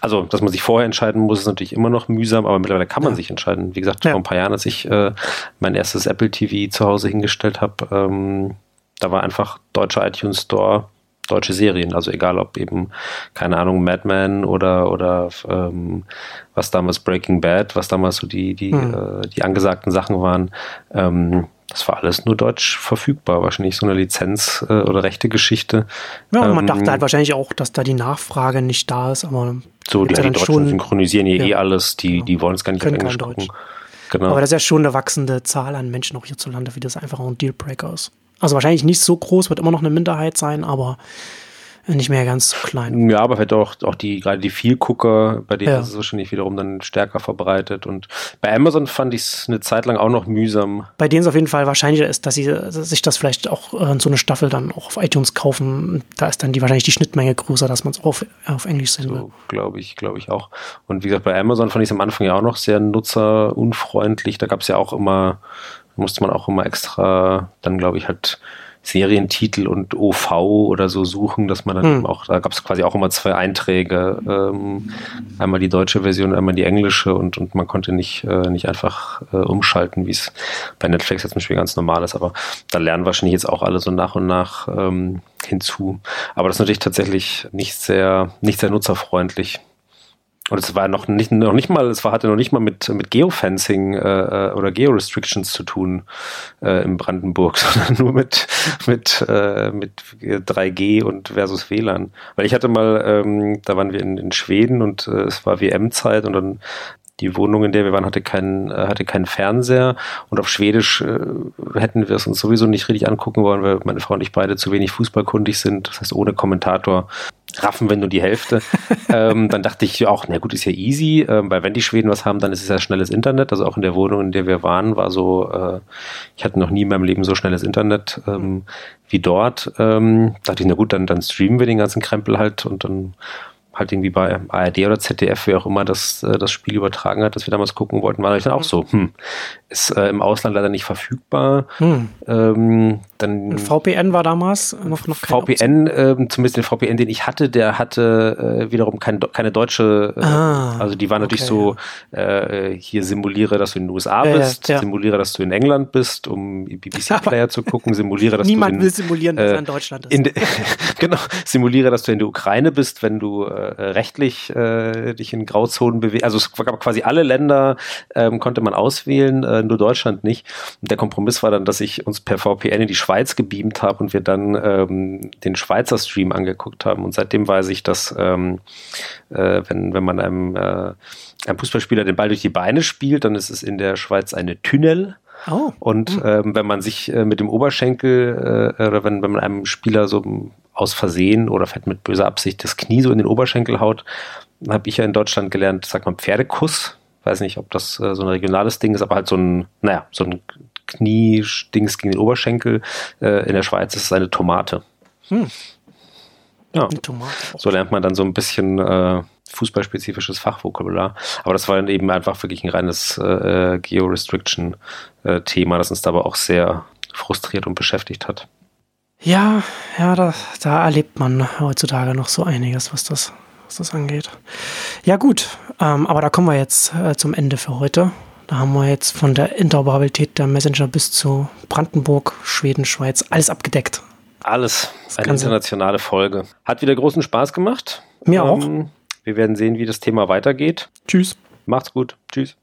also, dass man sich vorher entscheiden muss, ist natürlich immer noch mühsam, aber mittlerweile kann man sich entscheiden. Wie gesagt, ja. vor ein paar Jahren, als ich äh, mein erstes Apple TV zu Hause hingestellt habe, ähm, da war einfach deutscher iTunes Store deutsche Serien. Also egal ob eben, keine Ahnung, Mad Men oder, oder ähm, was damals Breaking Bad, was damals so die, die, mhm. äh, die angesagten Sachen waren. Ähm, das war alles nur deutsch verfügbar, wahrscheinlich so eine Lizenz- äh, oder rechte Geschichte. Ja, ähm, man dachte halt wahrscheinlich auch, dass da die Nachfrage nicht da ist, aber so, die, ja die Deutschen schon, synchronisieren ja, eh alles, die, genau. die wollen es gar nicht auf Englisch gucken. Genau. Aber das ist ja schon eine wachsende Zahl an Menschen auch hierzulande, wie das einfach auch ein Dealbreaker ist. Also wahrscheinlich nicht so groß, wird immer noch eine Minderheit sein, aber nicht mehr ganz so klein. Ja, aber vielleicht auch, auch die, gerade die Vielgucker, bei denen ja. ist es wahrscheinlich wiederum dann stärker verbreitet. Und bei Amazon fand ich es eine Zeit lang auch noch mühsam. Bei denen es auf jeden Fall wahrscheinlicher ist, dass sie sich das vielleicht auch äh, so eine Staffel dann auch auf iTunes kaufen. Da ist dann die wahrscheinlich die Schnittmenge größer, dass man es auf, auf Englisch sehen will. So, glaube ich, glaube ich auch. Und wie gesagt, bei Amazon fand ich es am Anfang ja auch noch sehr nutzerunfreundlich. Da gab es ja auch immer, musste man auch immer extra, dann glaube ich halt Serientitel und OV oder so suchen, dass man dann hm. auch, da gab es quasi auch immer zwei Einträge, ähm, einmal die deutsche Version, einmal die englische und, und man konnte nicht, äh, nicht einfach äh, umschalten, wie es bei Netflix jetzt zum Beispiel ganz normal ist, aber da lernen wahrscheinlich jetzt auch alle so nach und nach ähm, hinzu. Aber das ist natürlich tatsächlich nicht sehr, nicht sehr nutzerfreundlich. Und es war noch nicht, noch nicht mal, es war, hatte noch nicht mal mit, mit Geofencing äh, äh oder Georestrictions zu tun äh, in Brandenburg, *laughs* sondern nur mit, mit, äh, mit 3G und versus WLAN. Weil ich hatte mal, ähm, da waren wir in, in Schweden und äh, es war WM-Zeit und dann die Wohnung, in der wir waren, hatte keinen, äh, hatte keinen Fernseher und auf Schwedisch äh, hätten wir es uns sowieso nicht richtig angucken wollen, weil meine Frau und ich beide zu wenig fußballkundig sind. Das heißt, ohne Kommentator raffen wenn nur die Hälfte. *laughs* ähm, dann dachte ich auch, na gut, ist ja easy, ähm, weil wenn die Schweden was haben, dann ist es ja schnelles Internet. Also auch in der Wohnung, in der wir waren, war so, äh, ich hatte noch nie in meinem Leben so schnelles Internet ähm, wie dort. Ähm, dachte ich, na gut, dann, dann streamen wir den ganzen Krempel halt und dann halt irgendwie bei ARD oder ZDF, wer auch immer das, äh, das Spiel übertragen hat, das wir damals gucken wollten, war ich dann auch so, hm, ist äh, im Ausland leider nicht verfügbar. Hm. Ähm, dann VPN war damals noch, noch kein VPN, äh, zumindest den VPN, den ich hatte, der hatte äh, wiederum kein, keine deutsche, äh, ah, also die war natürlich okay, so, äh, hier simuliere, dass du in den USA ja, bist, ja. simuliere, dass du in England bist, um *laughs* BBC-Player zu gucken, simuliere, dass Niemand du in, will simulieren, dass er in Deutschland ist. In de, *laughs* genau, simuliere, dass du in der Ukraine bist, wenn du äh, rechtlich äh, dich in Grauzonen bewegst. Also es gab quasi alle Länder, ähm, konnte man auswählen, äh, nur Deutschland nicht. Und der Kompromiss war dann, dass ich uns per VPN in die Schweiz gebeamt habe und wir dann ähm, den Schweizer Stream angeguckt haben. Und seitdem weiß ich, dass ähm, äh, wenn, wenn man einem, äh, einem Fußballspieler den Ball durch die Beine spielt, dann ist es in der Schweiz eine Tunnel. Oh. Und hm. ähm, wenn man sich äh, mit dem Oberschenkel äh, oder wenn, wenn man einem Spieler so aus Versehen oder vielleicht mit böser Absicht das Knie so in den Oberschenkel haut, habe ich ja in Deutschland gelernt, sagt man Pferdekuss. Weiß nicht, ob das äh, so ein regionales Ding ist, aber halt so ein, naja, so ein Knie-Dings gegen den Oberschenkel. Äh, in der Schweiz ist es eine Tomate. Hm. Ja. Eine Tomate. So lernt man dann so ein bisschen äh, fußballspezifisches Fachvokabular. Aber das war dann eben einfach wirklich ein reines äh, Geo-Restriction-Thema, äh, das uns dabei auch sehr frustriert und beschäftigt hat. Ja, ja, da, da erlebt man heutzutage noch so einiges, was das, was das angeht. Ja, gut, ähm, aber da kommen wir jetzt äh, zum Ende für heute. Da haben wir jetzt von der Interoperabilität der Messenger bis zu Brandenburg, Schweden, Schweiz alles abgedeckt. Alles. Das Eine internationale Folge. Hat wieder großen Spaß gemacht. Mir ähm, auch. Wir werden sehen, wie das Thema weitergeht. Tschüss. Macht's gut. Tschüss.